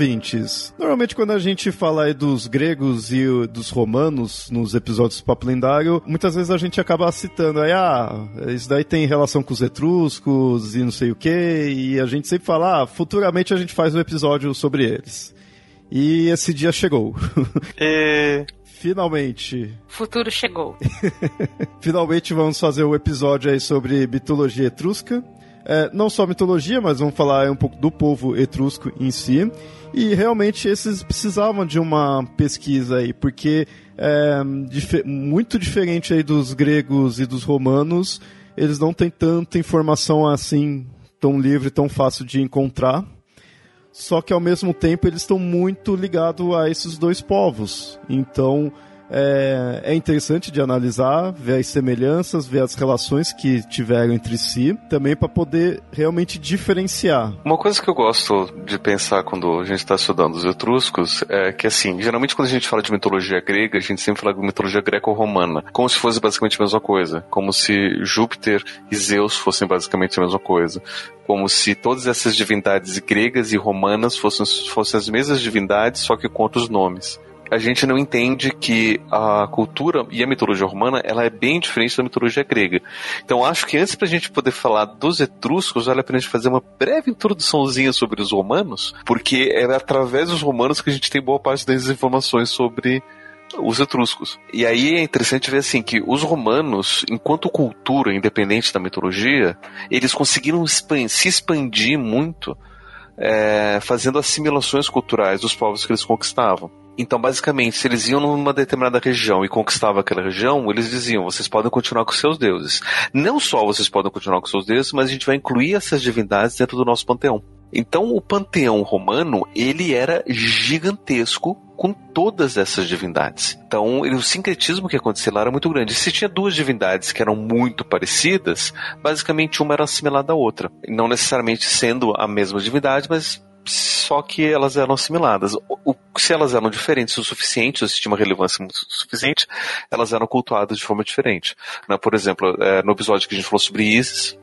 ouvintes? Normalmente quando a gente fala aí dos gregos e dos romanos nos episódios do Papo Lendário, muitas vezes a gente acaba citando aí, ah, isso daí tem relação com os etruscos e não sei o que, e a gente sempre fala, ah, futuramente a gente faz um episódio sobre eles. E esse dia chegou. É... Finalmente. Futuro chegou. Finalmente vamos fazer o um episódio aí sobre mitologia etrusca é, não só mitologia, mas vamos falar um pouco do povo etrusco em si. E realmente esses precisavam de uma pesquisa aí, porque é, dif muito diferente aí dos gregos e dos romanos, eles não têm tanta informação assim tão livre, tão fácil de encontrar. Só que ao mesmo tempo eles estão muito ligados a esses dois povos. Então, é, é interessante de analisar, ver as semelhanças, ver as relações que tiveram entre si, também para poder realmente diferenciar. Uma coisa que eu gosto de pensar quando a gente está estudando os etruscos é que, assim, geralmente quando a gente fala de mitologia grega, a gente sempre fala de mitologia greco-romana, como se fosse basicamente a mesma coisa, como se Júpiter e Zeus fossem basicamente a mesma coisa como se todas essas divindades gregas e romanas fossem, fossem as mesmas divindades, só que com outros nomes a gente não entende que a cultura e a mitologia romana ela é bem diferente da mitologia grega. Então acho que antes para a gente poder falar dos etruscos, vale a pena a gente fazer uma breve introduçãozinha sobre os romanos, porque é através dos romanos que a gente tem boa parte das informações sobre os etruscos. E aí é interessante ver assim que os romanos, enquanto cultura independente da mitologia, eles conseguiram se expandir muito é, fazendo assimilações culturais dos povos que eles conquistavam. Então, basicamente, se eles iam numa determinada região e conquistavam aquela região, eles diziam: vocês podem continuar com seus deuses. Não só vocês podem continuar com seus deuses, mas a gente vai incluir essas divindades dentro do nosso panteão. Então, o panteão romano ele era gigantesco com todas essas divindades. Então, o sincretismo que acontecia lá era muito grande. Se tinha duas divindades que eram muito parecidas, basicamente uma era assimilada à outra. Não necessariamente sendo a mesma divindade, mas só que elas eram assimiladas. O, se elas eram diferentes o suficiente, se tinha uma relevância muito suficiente, elas eram cultuadas de forma diferente. Né? Por exemplo, é, no episódio que a gente falou sobre Isis,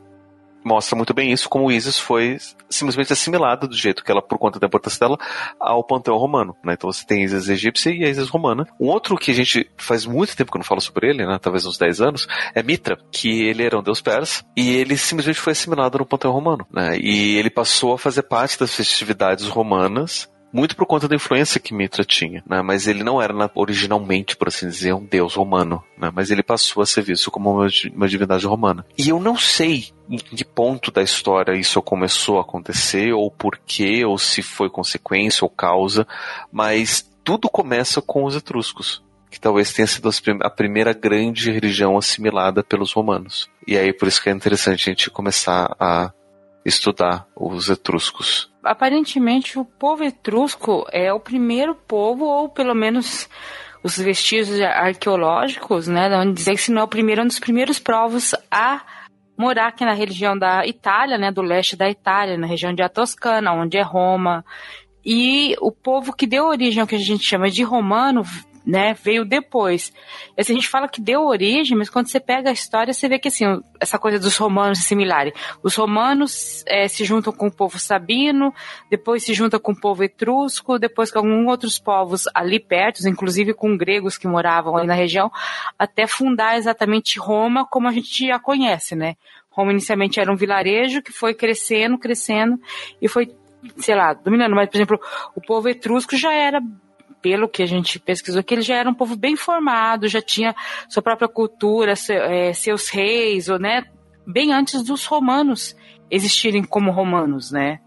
mostra muito bem isso, como Isis foi simplesmente assimilada do jeito que ela, por conta da importância dela, ao panteão romano. Né? Então você tem Isis egípcia e a Isis romana. Um outro que a gente faz muito tempo que eu não falo sobre ele, né? talvez uns 10 anos, é Mitra, que ele era um deus persa e ele simplesmente foi assimilado no panteão romano. Né? E ele passou a fazer parte das festividades romanas muito por conta da influência que Mitra tinha, né? Mas ele não era originalmente, por assim dizer, um deus romano, né? Mas ele passou a ser visto como uma, divindade romana. E eu não sei em que ponto da história isso começou a acontecer, ou por quê, ou se foi consequência ou causa, mas tudo começa com os etruscos que talvez tenha sido a primeira grande religião assimilada pelos romanos. E aí por isso que é interessante a gente começar a estudar os etruscos. Aparentemente, o povo etrusco é o primeiro povo, ou pelo menos os vestígios arqueológicos, né, onde dizer que se não é o primeiro, é um dos primeiros povos a morar aqui na região da Itália, né, do leste da Itália, na região de Toscana, onde é Roma. E o povo que deu origem ao que a gente chama de romano né, veio depois. Assim, a gente fala que deu origem, mas quando você pega a história, você vê que assim, essa coisa dos romanos é similar. Os romanos é, se juntam com o povo sabino, depois se juntam com o povo etrusco, depois com alguns outros povos ali perto, inclusive com gregos que moravam ali na região, até fundar exatamente Roma como a gente já conhece, né? Roma inicialmente era um vilarejo que foi crescendo, crescendo e foi, sei lá, dominando. Mas, por exemplo, o povo etrusco já era pelo que a gente pesquisou, que ele já era um povo bem formado, já tinha sua própria cultura, seu, é, seus reis, ou, né, bem antes dos romanos existirem como romanos, né?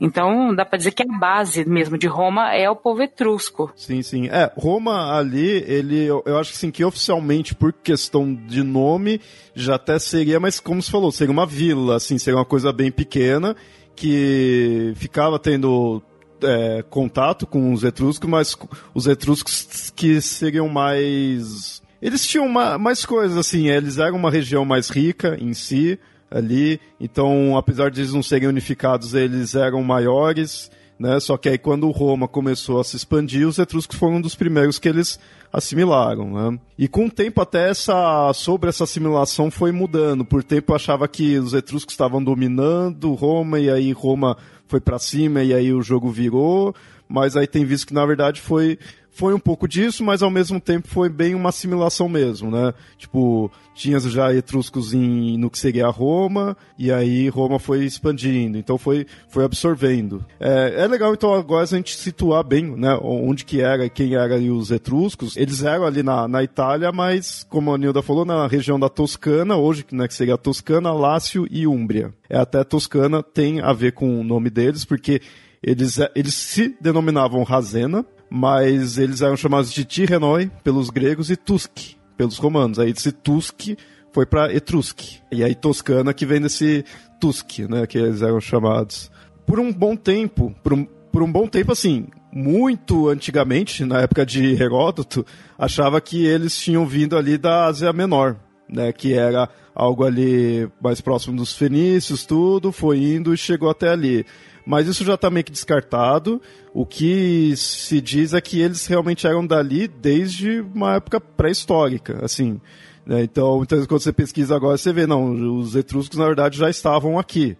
Então, dá para dizer que a base mesmo de Roma é o povo etrusco. Sim, sim. É, Roma ali, ele, eu, eu acho assim, que oficialmente, por questão de nome, já até seria, mas como você falou, seria uma vila, assim, seria uma coisa bem pequena, que ficava tendo é, contato com os etruscos, mas os etruscos que seriam mais. Eles tinham uma, mais coisas, assim, eles eram uma região mais rica em si, ali. Então, apesar de eles não serem unificados, eles eram maiores, né? Só que aí quando Roma começou a se expandir, os etruscos foram um dos primeiros que eles assimilaram, né? E com o tempo até essa sobre essa assimilação foi mudando. Por tempo eu achava que os etruscos estavam dominando Roma e aí Roma foi para cima e aí o jogo virou, mas aí tem visto que na verdade foi foi um pouco disso, mas ao mesmo tempo foi bem uma assimilação mesmo, né? Tipo, tinha já etruscos em, no que seria Roma, e aí Roma foi expandindo, então foi, foi absorvendo. É, é legal então agora a gente situar bem, né, onde que era, quem eram os etruscos. Eles eram ali na, na Itália, mas, como a Nilda falou, na região da Toscana, hoje, né, que seria Toscana, Lácio e Úmbria. É até Toscana tem a ver com o nome deles, porque eles, eles se denominavam Razena, mas eles eram chamados de Tirenoi pelos gregos e Tusk pelos romanos. Aí esse Tusk foi para Etrusque. E aí Toscana que vem desse Tusk, né, que eles eram chamados. Por um bom tempo, por um, por um bom tempo assim, muito antigamente, na época de Heródoto, achava que eles tinham vindo ali da Ásia Menor, né, que era algo ali mais próximo dos fenícios, tudo, foi indo e chegou até ali mas isso já está meio que descartado. O que se diz é que eles realmente eram dali desde uma época pré-histórica, assim. Né? Então, então, quando você pesquisa agora, você vê, não, os etruscos na verdade já estavam aqui.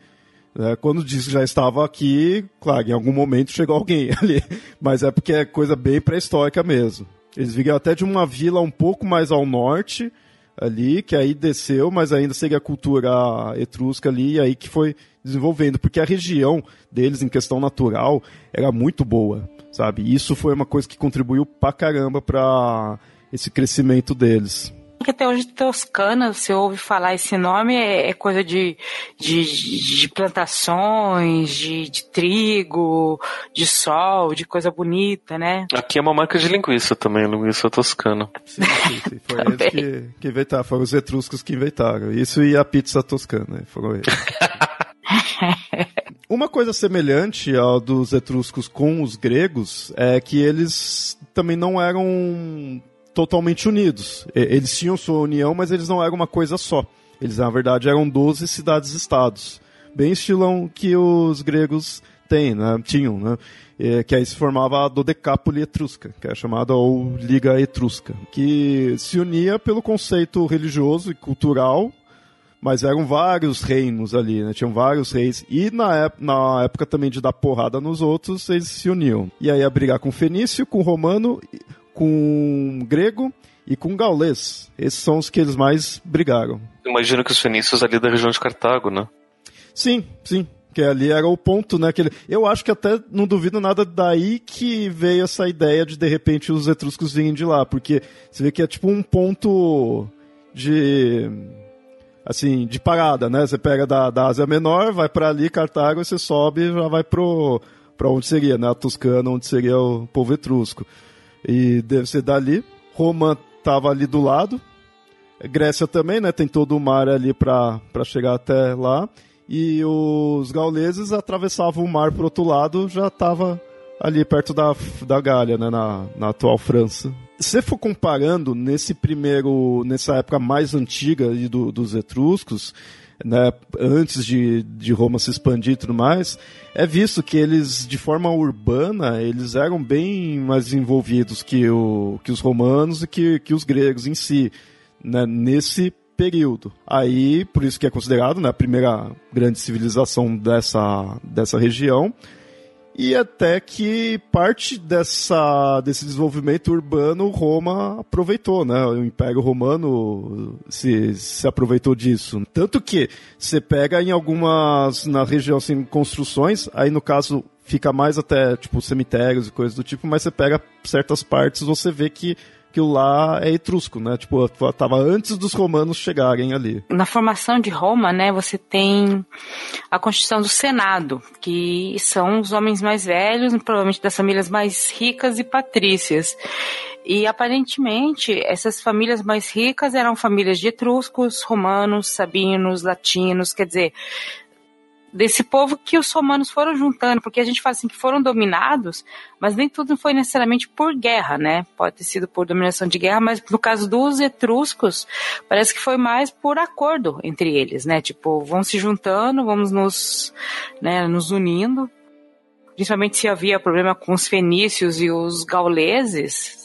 Né? Quando diz que já estava aqui, claro, em algum momento chegou alguém ali, mas é porque é coisa bem pré-histórica mesmo. Eles vieram até de uma vila um pouco mais ao norte, ali, que aí desceu, mas ainda segue a cultura etrusca ali, e aí que foi desenvolvendo, porque a região deles, em questão natural, era muito boa, sabe? Isso foi uma coisa que contribuiu pra caramba para esse crescimento deles que até hoje Toscana, você ouve falar esse nome, é, é coisa de, de, de plantações, de, de, trigo, de sol, de coisa bonita, né? Aqui é uma marca de linguiça também, linguiça toscana. Sim, sim, sim. Foi eles que, que inventaram, foram os etruscos que inventaram. Isso e a pizza toscana, foram eles. Uma coisa semelhante ao dos etruscos com os gregos é que eles também não eram totalmente unidos. Eles tinham sua união, mas eles não eram uma coisa só. Eles, na verdade, eram 12 cidades-estados. Bem estilão que os gregos têm, né? tinham, né? que aí se formava a Dodecápole Etrusca, que é chamada ou Liga Etrusca, que se unia pelo conceito religioso e cultural, mas eram vários reinos ali, né? Tinham vários reis. E na, na época também de dar porrada nos outros, eles se uniam. E aí ia brigar com o Fenício, com o Romano, com grego e com gaulês. Esses são os que eles mais brigaram. Imagino que os fenícios ali da região de Cartago, né? Sim, sim. Que ali era o ponto, né? Que ele... Eu acho que até não duvido nada daí que veio essa ideia de de repente os etruscos virem de lá, porque você vê que é tipo um ponto de assim, de parada, né? Você pega da, da Ásia Menor, vai para ali, Cartago, e você sobe e já vai pro para onde seria, né? A Toscana, onde seria o povo etrusco. E deve ser dali. Roma estava ali do lado. Grécia também, né? Tem todo o mar ali para chegar até lá. E os gauleses atravessavam o mar para outro lado, já estava ali perto da, da Gália, né? Na, na atual França. Se for comparando nesse primeiro, nessa época mais antiga do, dos etruscos, né, antes de, de Roma se expandir e tudo mais, é visto que eles, de forma urbana, eles eram bem mais envolvidos que, o, que os romanos e que, que os gregos em si, né, nesse período. Aí, por isso que é considerado né, a primeira grande civilização dessa, dessa região, e até que parte dessa, desse desenvolvimento urbano Roma aproveitou, né? O Império Romano se, se aproveitou disso. Tanto que você pega em algumas, na região, assim, construções, aí no caso fica mais até, tipo, cemitérios e coisas do tipo, mas você pega certas partes, você vê que aquilo lá é etrusco, né? Tipo, tava antes dos romanos chegarem ali. Na formação de Roma, né, você tem a constituição do Senado, que são os homens mais velhos, provavelmente das famílias mais ricas e patrícias. E aparentemente essas famílias mais ricas eram famílias de etruscos, romanos, sabinos, latinos, quer dizer, desse povo que os romanos foram juntando, porque a gente fala assim que foram dominados, mas nem tudo foi necessariamente por guerra, né? Pode ter sido por dominação de guerra, mas no caso dos etruscos, parece que foi mais por acordo entre eles, né? Tipo, vão se juntando, vamos nos, né, nos unindo. Principalmente se havia problema com os fenícios e os gauleses,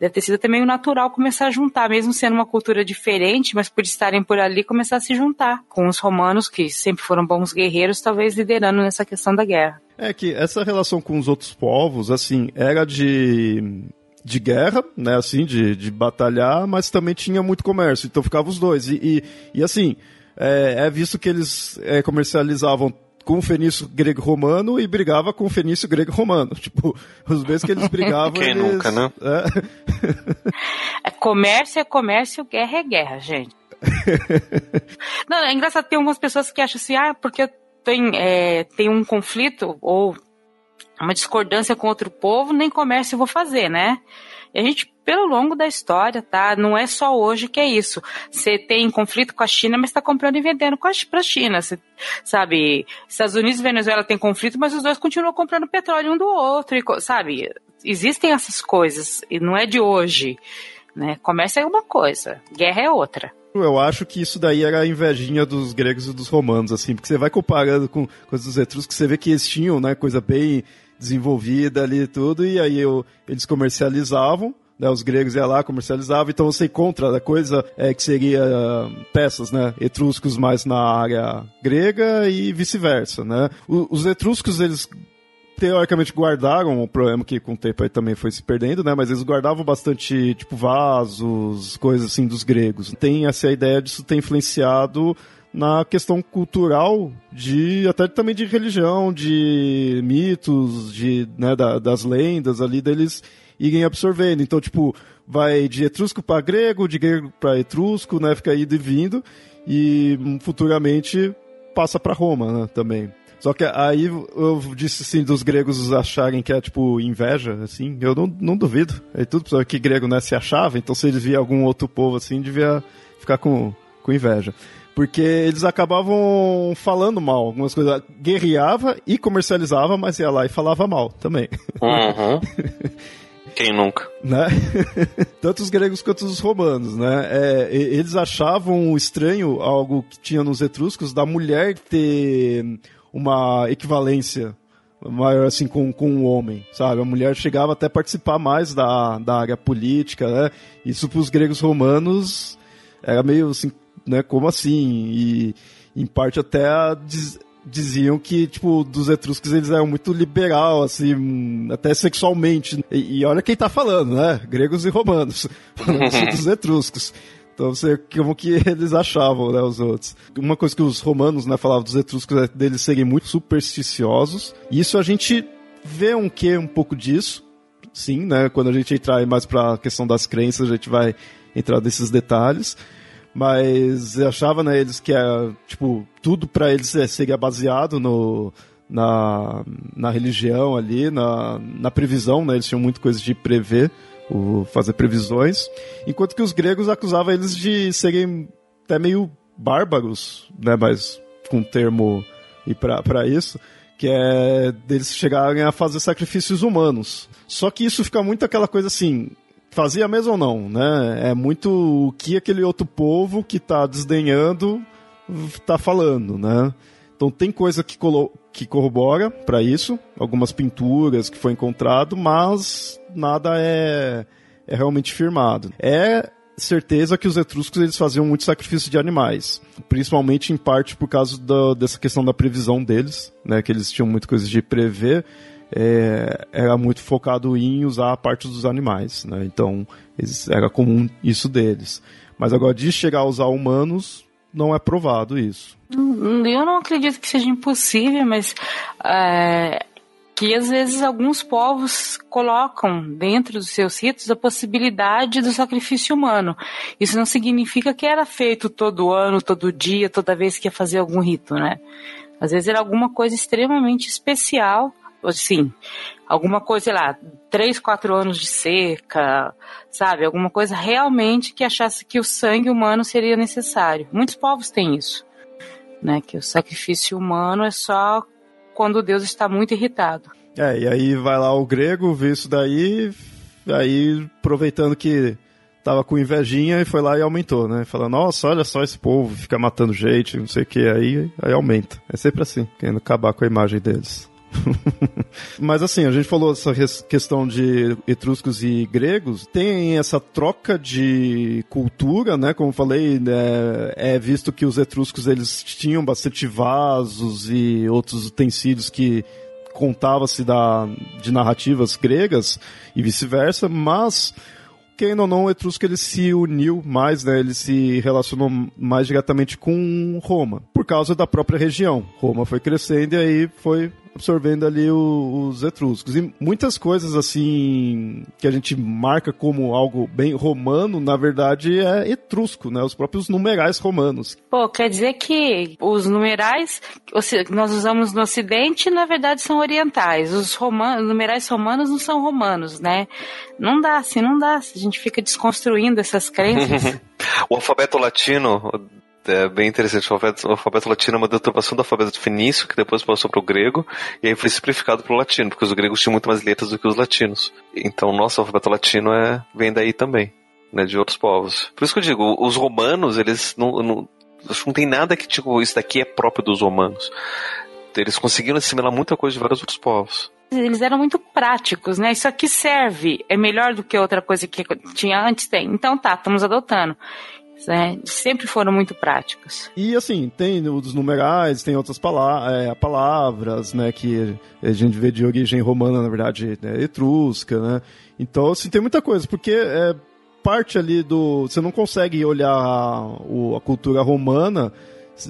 deve ter sido também o natural começar a juntar, mesmo sendo uma cultura diferente, mas por estarem por ali, começar a se juntar com os romanos, que sempre foram bons guerreiros, talvez liderando nessa questão da guerra. É que essa relação com os outros povos, assim, era de de guerra, né, assim, de, de batalhar, mas também tinha muito comércio, então ficavam os dois. E, e, e assim, é, é, visto que eles é, comercializavam com o fenício grego-romano e brigava com o fenício grego-romano. Tipo, os vezes que eles brigavam. Quem eles, nunca, né? É. é comércio é comércio, guerra é guerra, gente. Não, é engraçado, tem algumas pessoas que acham assim, ah, porque tem, é, tem um conflito ou uma discordância com outro povo, nem comércio eu vou fazer, né? E a gente, pelo longo da história, tá? Não é só hoje que é isso. Você tem conflito com a China, mas está comprando e vendendo para a China. Cê, sabe? Estados Unidos e Venezuela tem conflito, mas os dois continuam comprando petróleo um do outro, e, sabe? Existem essas coisas, e não é de hoje. Né? Comércio é uma coisa, guerra é outra. Eu acho que isso daí era a invejinha dos gregos e dos romanos, assim, porque você vai comparando com coisas dos etruscos, você vê que eles tinham, né, coisa bem desenvolvida ali tudo, e aí eu, eles comercializavam, né, os gregos iam lá, comercializavam, então você encontra a coisa é, que seria uh, peças, né, etruscos mais na área grega e vice-versa, né. Os etruscos, eles teoricamente guardaram, o problema que com o tempo aí também foi se perdendo, né? Mas eles guardavam bastante, tipo, vasos, coisas assim dos gregos. Tem essa ideia disso ter influenciado na questão cultural de até também de religião, de mitos, de né, da, das lendas ali deles irem absorvendo. Então, tipo, vai de etrusco para grego, de grego para etrusco, né, fica indo e vindo e hum, futuramente passa para Roma, né, também. Só que aí eu disse assim, dos gregos acharem que é tipo inveja, assim, eu não, não duvido. É tudo que grego né, se achava, então se eles via algum outro povo assim, devia ficar com, com inveja porque eles acabavam falando mal, algumas coisas. Guerreava e comercializava, mas ia lá e falava mal também. Uhum. Quem nunca? Né? Tanto os gregos quanto os romanos, né? É, eles achavam estranho algo que tinha nos etruscos da mulher ter uma equivalência maior assim com, com o homem, sabe? A mulher chegava até a participar mais da, da área política, né? Isso para os gregos romanos era meio assim né? Como assim? E em parte até diz, diziam que, tipo, dos etruscos eles eram muito liberal, assim, até sexualmente. E, e olha quem tá falando, né? Gregos e romanos. Falando assim dos etruscos. Então, você, como que eles achavam, né, os outros. Uma coisa que os romanos, né, falavam dos etruscos é deles serem muito supersticiosos. E isso a gente vê um quê, um pouco disso, sim, né? Quando a gente entrar mais pra questão das crenças, a gente vai entrar nesses detalhes mas eu achava, né, eles que era, tipo, tudo para eles é, seria baseado no, na, na religião ali, na, na previsão, né, eles tinham muito coisa de prever, o, fazer previsões, enquanto que os gregos acusavam eles de serem até meio bárbaros, né, mas com um termo e para isso, que é deles chegarem a fazer sacrifícios humanos. Só que isso fica muito aquela coisa assim, fazia mesmo ou não, né? É muito o que aquele outro povo que tá desdenhando tá falando, né? Então tem coisa que, que corrobora para isso, algumas pinturas que foi encontrado, mas nada é, é realmente firmado. É certeza que os etruscos eles faziam muito sacrifício de animais, principalmente em parte por causa da, dessa questão da previsão deles, né? Que eles tinham muita coisa de prever é, era muito focado em usar a parte dos animais, né? Então eles, era comum isso deles. Mas agora de chegar a usar humanos não é provado isso. Eu não acredito que seja impossível, mas é, que às vezes alguns povos colocam dentro dos seus ritos a possibilidade do sacrifício humano. Isso não significa que era feito todo ano, todo dia, toda vez que ia fazer algum rito, né? Às vezes era alguma coisa extremamente especial, assim, alguma coisa, sei lá, três, quatro anos de seca, sabe? Alguma coisa realmente que achasse que o sangue humano seria necessário. Muitos povos têm isso, né? Que o sacrifício humano é só quando Deus está muito irritado. É, e aí vai lá o grego, vê isso daí, aí aproveitando que tava com invejinha e foi lá e aumentou, né? Falando, nossa, olha só esse povo, fica matando gente, não sei o que, aí, aí aumenta. É sempre assim, querendo acabar com a imagem deles. Mas assim, a gente falou essa questão de etruscos e gregos, tem essa troca de cultura, né? Como falei, né? é visto que os etruscos eles tinham bastante vasos e outros utensílios que contava-se da de narrativas gregas e vice-versa, mas querendo ou não, o Etrusco ele se uniu mais, né? Ele se relacionou mais diretamente com Roma, por causa da própria região. Roma foi crescendo e aí foi absorvendo ali o, os etruscos. E muitas coisas assim que a gente marca como algo bem romano, na verdade é etrusco, né? Os próprios numerais romanos. Pô, quer dizer que os numerais que nós usamos no ocidente, na verdade, são orientais. Os romanos, numerais romanos não são romanos, né? Não dá, assim, não dá. A gente fica desconstruindo essas crenças. o alfabeto latino é bem interessante. O alfabeto, o alfabeto latino é uma deturpação do alfabeto fenício, que depois passou para o grego, e aí foi simplificado para o latino, porque os gregos tinham muito mais letras do que os latinos. Então, nosso alfabeto latino é, vem daí também, né, de outros povos. Por isso que eu digo, os romanos, eles não, não, não tem nada que, tipo, isso daqui é próprio dos romanos. Eles conseguiram assimilar muita coisa de vários outros povos eles eram muito práticos, né? Isso aqui serve, é melhor do que outra coisa que tinha antes, tem. Então tá, estamos adotando né? Sempre foram muito práticos. E assim, tem os numerais, tem outras palavras, é, palavras, né? Que a gente vê de origem romana, na verdade, né, etrusca, né? Então, assim, tem muita coisa, porque é parte ali do. Você não consegue olhar a cultura romana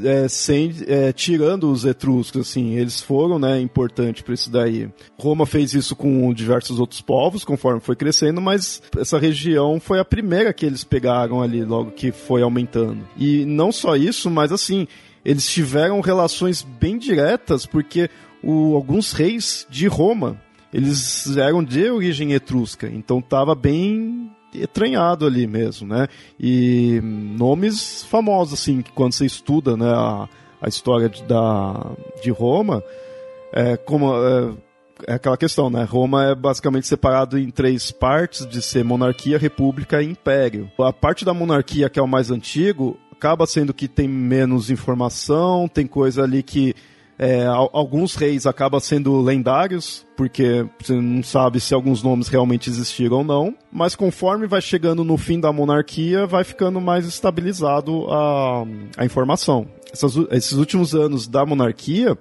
é, sem, é, tirando os etruscos, assim, eles foram, né, importante para isso daí. Roma fez isso com diversos outros povos, conforme foi crescendo, mas essa região foi a primeira que eles pegaram ali, logo que foi aumentando. E não só isso, mas assim, eles tiveram relações bem diretas, porque o, alguns reis de Roma, eles eram de origem etrusca, então tava bem entranhado ali mesmo, né? E nomes famosos, assim, que quando você estuda né, a, a história de, da, de Roma, é como... É, é aquela questão, né? Roma é basicamente separado em três partes de ser monarquia, república e império. A parte da monarquia, que é o mais antigo, acaba sendo que tem menos informação, tem coisa ali que é, alguns reis acabam sendo lendários, porque você não sabe se alguns nomes realmente existiram ou não. Mas conforme vai chegando no fim da monarquia, vai ficando mais estabilizado a, a informação. Essas, esses últimos anos da monarquia,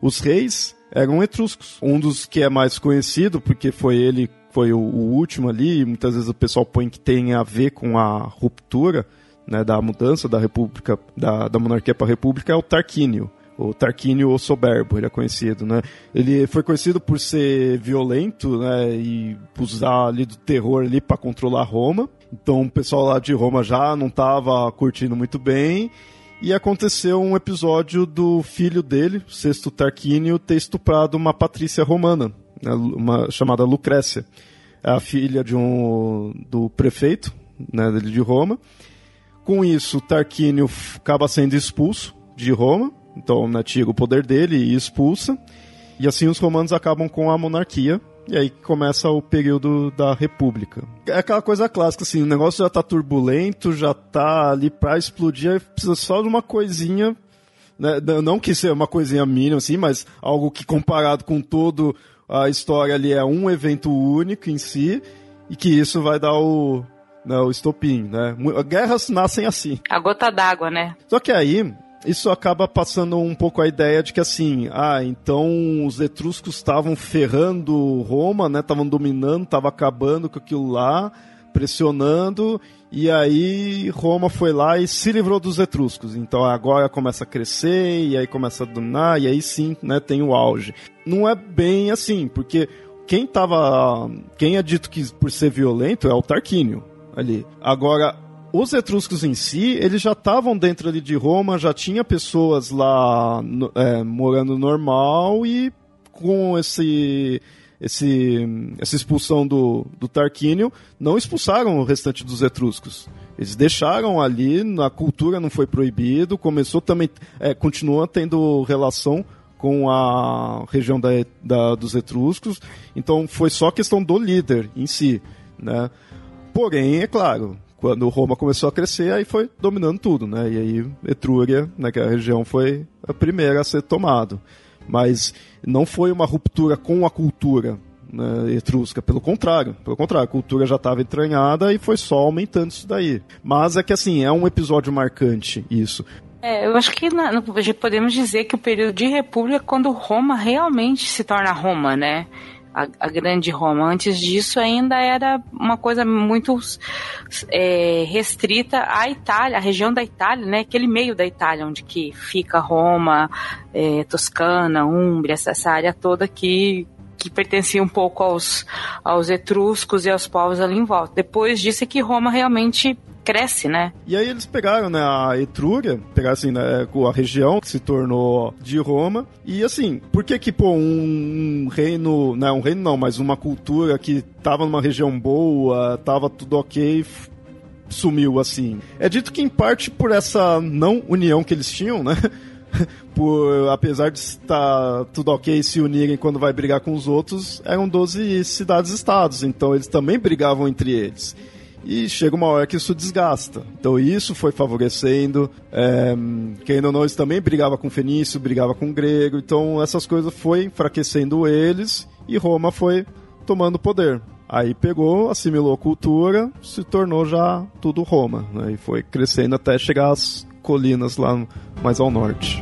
os reis eram etruscos. Um dos que é mais conhecido, porque foi ele foi o, o último ali, muitas vezes o pessoal põe que tem a ver com a ruptura né, da mudança da república, da, da monarquia para a república, é o Tarquínio o Tarquínio o Soberbo, ele é conhecido, né? Ele foi conhecido por ser violento, né, e usar ali do terror ali para controlar Roma. Então o pessoal lá de Roma já não estava curtindo muito bem. E aconteceu um episódio do filho dele, o sexto Tarquínio, ter estuprado uma patrícia romana, né, uma chamada Lucrécia, é a filha de um do prefeito, né, de Roma. Com isso, Tarquínio acaba sendo expulso de Roma então, né, tira o poder dele e expulsa. E assim os romanos acabam com a monarquia. E aí começa o período da república. É aquela coisa clássica, assim, o negócio já tá turbulento, já tá ali pra explodir, precisa só de uma coisinha, né? Não que seja uma coisinha mínima, assim, mas algo que comparado com todo a história ali é um evento único em si, e que isso vai dar o, né, o estopim, né? Guerras nascem assim. A gota d'água, né? Só que aí, isso acaba passando um pouco a ideia de que assim, ah, então os etruscos estavam ferrando Roma, né? Estavam dominando, estavam acabando com aquilo lá, pressionando e aí Roma foi lá e se livrou dos etruscos. Então agora começa a crescer e aí começa a dominar e aí sim, né, tem o auge. Não é bem assim, porque quem tava, quem é dito que por ser violento é o Tarquínio ali. Agora os etruscos em si, eles já estavam dentro ali de Roma, já tinha pessoas lá é, morando normal e com esse esse, essa expulsão do, do Tarquínio, não expulsaram o restante dos etruscos. Eles deixaram ali, a cultura não foi proibido, começou também, é, continua tendo relação com a região da, da, dos etruscos, então foi só questão do líder em si, né? Porém, é claro, quando Roma começou a crescer, aí foi dominando tudo, né? E aí Etrúria, naquela região, foi a primeira a ser tomado mas não foi uma ruptura com a cultura né, etrusca, pelo contrário, pelo contrário, a cultura já estava entranhada e foi só aumentando isso daí. Mas é que assim, é um episódio marcante isso. É, eu acho que na, podemos dizer que o período de república é quando Roma realmente se torna Roma, né? A, a, grande Roma. Antes disso, ainda era uma coisa muito é, restrita à Itália, à região da Itália, né? Aquele meio da Itália, onde que fica Roma, é, Toscana, Úmbria, essa, essa área toda que que pertencia um pouco aos, aos etruscos e aos povos ali em volta. Depois disso é que Roma realmente cresce, né? E aí eles pegaram, né, a Etrúria, pegaram assim, né, a região que se tornou de Roma, e assim, por que que, pô, um reino, né, um reino não, mas uma cultura que tava numa região boa, tava tudo ok, sumiu assim? É dito que em parte por essa não união que eles tinham, né? por apesar de estar tudo ok se unirem quando vai brigar com os outros, eram 12 cidades-estados, então eles também brigavam entre eles e chega uma hora que isso desgasta. Então isso foi favorecendo. É, quem não, eles também brigava com Fenício, brigava com Grego, então essas coisas foi enfraquecendo eles e Roma foi tomando poder. Aí pegou, assimilou a cultura, se tornou já tudo Roma, né? e foi crescendo até chegar às colinas lá mais ao norte.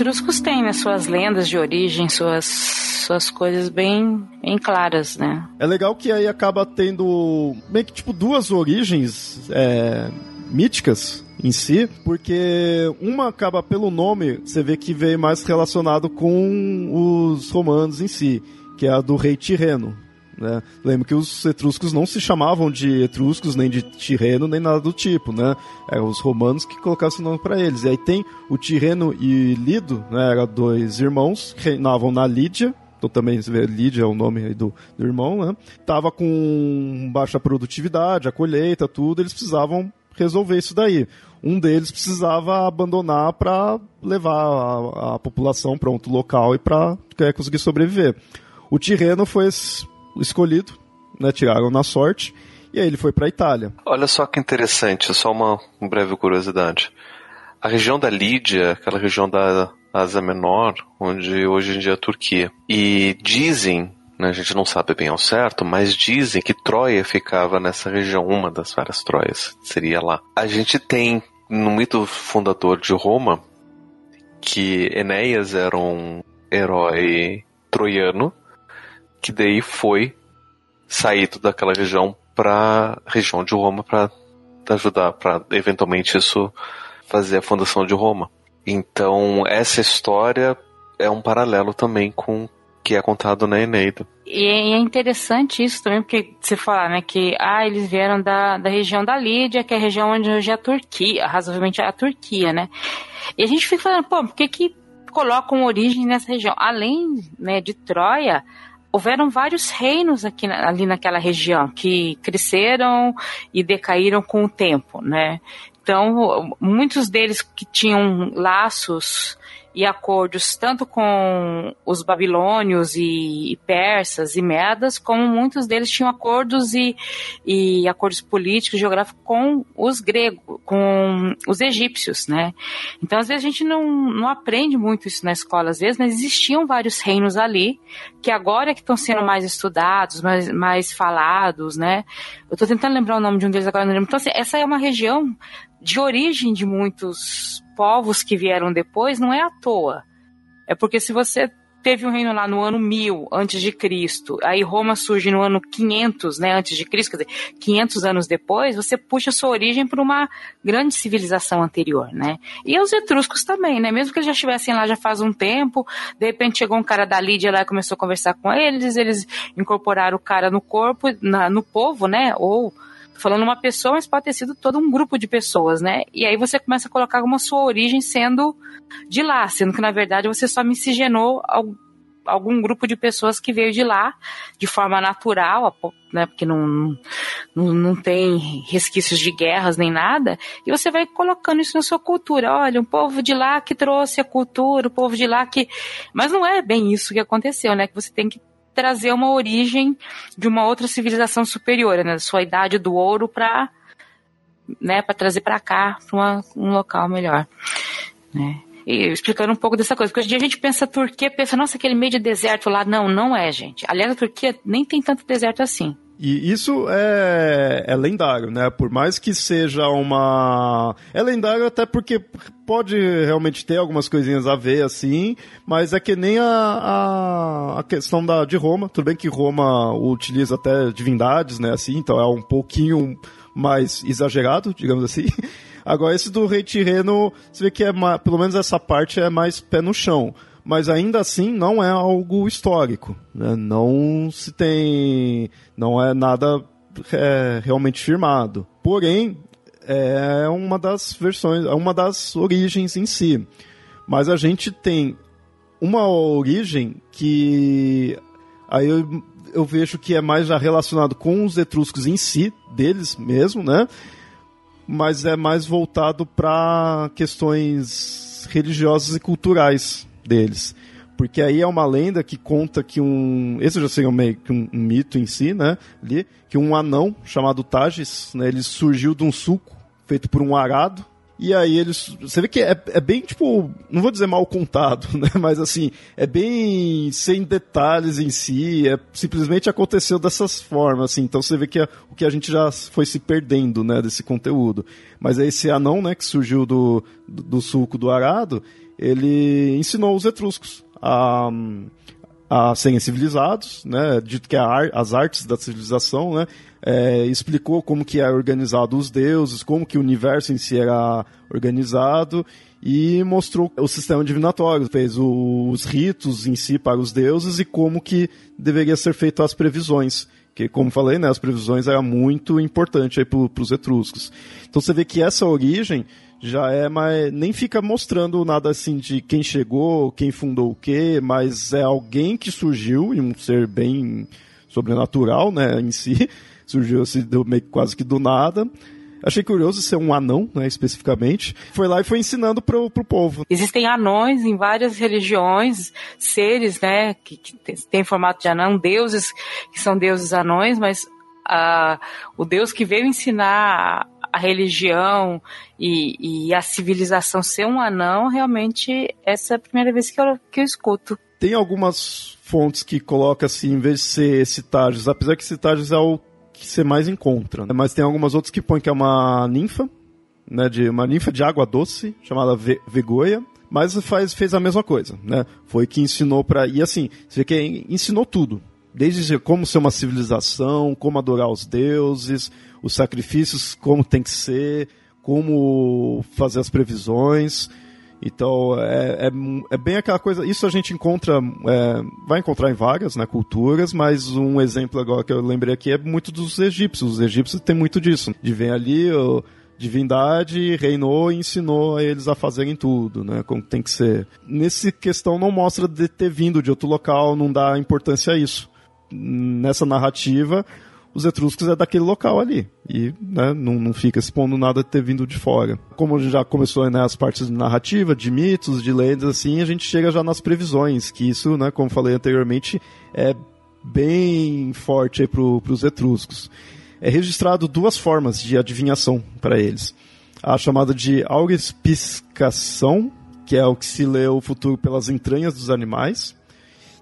Etruscos têm né, suas lendas de origem, suas, suas coisas bem, bem claras, né? É legal que aí acaba tendo meio que tipo duas origens é, míticas em si, porque uma acaba pelo nome, você vê que veio mais relacionado com os romanos em si, que é a do rei Tirreno. Né? Lembro que os etruscos não se chamavam de etruscos, nem de Tirreno, nem nada do tipo, né? Eram os romanos que colocaram esse nome para eles. E aí tem o Tirreno e Lido, né? Eram dois irmãos que reinavam na Lídia, então também você vê Lídia é o nome do, do irmão, né? Tava com baixa produtividade, a colheita, tudo, eles precisavam resolver isso daí. Um deles precisava abandonar para levar a, a população para outro local e para conseguir sobreviver. O Tirreno foi escolhido, né, tiraram na sorte, e aí ele foi para a Itália. Olha só que interessante, só uma breve curiosidade. A região da Lídia, aquela região da Ásia Menor, onde hoje em dia é a Turquia, e dizem, né, a gente não sabe bem ao certo, mas dizem que Troia ficava nessa região, uma das várias Troias, seria lá. A gente tem no mito fundador de Roma que Enéas era um herói troiano que daí foi saído daquela região para região de Roma para ajudar para eventualmente isso fazer a fundação de Roma. Então essa história é um paralelo também com o que é contado na Eneida. E é interessante isso também, porque você fala, né, que ah, eles vieram da, da região da Lídia, que é a região onde hoje é a Turquia, razoavelmente a Turquia, né? E a gente fica falando, pô, por que que colocam origem nessa região? Além né, de Troia, houveram vários reinos aqui ali naquela região que cresceram e decaíram com o tempo, né? Então, muitos deles que tinham laços e acordos tanto com os babilônios e, persas e medas, como muitos deles tinham acordos e, e acordos políticos, geográficos com os gregos, com os egípcios, né? Então, às vezes a gente não, não aprende muito isso na escola, às vezes, mas existiam vários reinos ali que agora é que estão sendo mais estudados, mais, mais falados, né? Eu estou tentando lembrar o nome de um deles agora, não lembro. Então, assim, essa é uma região de origem de muitos povos que vieram depois não é à toa. É porque se você teve um reino lá no ano 1000 antes de Cristo, aí Roma surge no ano 500, né, antes de Cristo, quer dizer, 500 anos depois, você puxa sua origem para uma grande civilização anterior, né? E os etruscos também, né? Mesmo que eles já estivessem lá já faz um tempo, de repente chegou um cara da Lídia lá e começou a conversar com eles, eles incorporaram o cara no corpo, na, no povo, né? Ou falando uma pessoa, mas pode ter sido todo um grupo de pessoas, né? E aí você começa a colocar uma sua origem sendo de lá, sendo que na verdade você só miscigenou algum grupo de pessoas que veio de lá de forma natural, né, porque não, não, não tem resquícios de guerras nem nada, e você vai colocando isso na sua cultura. Olha, um povo de lá que trouxe a cultura, o povo de lá que. Mas não é bem isso que aconteceu, né? Que você tem que trazer uma origem de uma outra civilização superior, né? Sua idade do ouro para né, para trazer para cá, para um local melhor, né? E explicando um pouco dessa coisa, porque hoje em dia a gente pensa Turquia, pensa, nossa, aquele meio de deserto lá. Não, não é, gente. Aliás, a Turquia nem tem tanto deserto assim. E isso é, é lendário, né? Por mais que seja uma. É lendário até porque pode realmente ter algumas coisinhas a ver, assim, mas é que nem a, a, a, questão da, de Roma. Tudo bem que Roma utiliza até divindades, né? Assim, então é um pouquinho mais exagerado, digamos assim. Agora, esse do rei Tirreno, você vê que é, pelo menos essa parte é mais pé no chão mas ainda assim não é algo histórico. Né? Não se tem. não é nada é, realmente firmado. Porém, é uma das versões, é uma das origens em si. Mas a gente tem uma origem que aí eu, eu vejo que é mais já relacionado com os etruscos em si, deles mesmo, né? Mas é mais voltado para questões religiosas e culturais deles. Porque aí é uma lenda que conta que um. Esse já seria meio que um, mito em si, né? Ali, que um anão chamado Tages, né? Ele surgiu de um suco feito por um arado. E aí eles. Você vê que é, é bem, tipo. Não vou dizer mal contado, né? Mas assim, é bem sem detalhes em si. É, simplesmente aconteceu dessas formas, assim. Então você vê que a, o que a gente já foi se perdendo, né? Desse conteúdo. Mas é esse anão, né? Que surgiu do, do, do suco do arado ele ensinou os etruscos a, a serem civilizados, né, dito que ar, as artes da civilização, né, é, explicou como que é organizado os deuses, como que o universo em si era organizado e mostrou o sistema divinatório, fez os ritos em si para os deuses e como que deveria ser feito as previsões que como falei, né, as previsões eram muito importante para os etruscos. Então você vê que essa origem já é, mas nem fica mostrando nada assim de quem chegou, quem fundou o quê, mas é alguém que surgiu e um ser bem sobrenatural, né, em si, surgiu assim do, meio, quase que do nada. Achei curioso ser um anão, né, especificamente. Foi lá e foi ensinando pro, pro povo. Existem anões em várias religiões, seres, né, que, que têm formato de anão, deuses que são deuses anões, mas uh, o deus que veio ensinar a religião e, e, a civilização ser um anão, realmente essa é a primeira vez que eu, que eu escuto. Tem algumas fontes que colocam assim, em vez de ser Citages, apesar que Citages é o que você mais encontra, né? mas tem algumas outras que põem que é uma ninfa, né, de uma ninfa de água doce, chamada Ve Vegoia, mas faz, fez a mesma coisa, né? Foi que ensinou para e assim, você vê que ensinou tudo, desde como ser uma civilização, como adorar os deuses, os sacrifícios, como tem que ser, como fazer as previsões. Então, é, é, é, bem aquela coisa. Isso a gente encontra, é, vai encontrar em várias né, culturas, mas um exemplo agora que eu lembrei aqui é muito dos egípcios. Os egípcios têm muito disso. De vem ali, a divindade reinou e ensinou a eles a fazerem tudo, né? Como tem que ser. Nesse questão não mostra de ter vindo de outro local, não dá importância a isso. Nessa narrativa, os etruscos é daquele local ali. E né, não, não fica expondo nada de ter vindo de fora. Como já começou né, as partes de narrativa, de mitos, de lendas, assim, a gente chega já nas previsões, que isso, né, como falei anteriormente, é bem forte para os etruscos. É registrado duas formas de adivinhação para eles. A chamada de augespiscação, que é o que se lê o futuro pelas entranhas dos animais,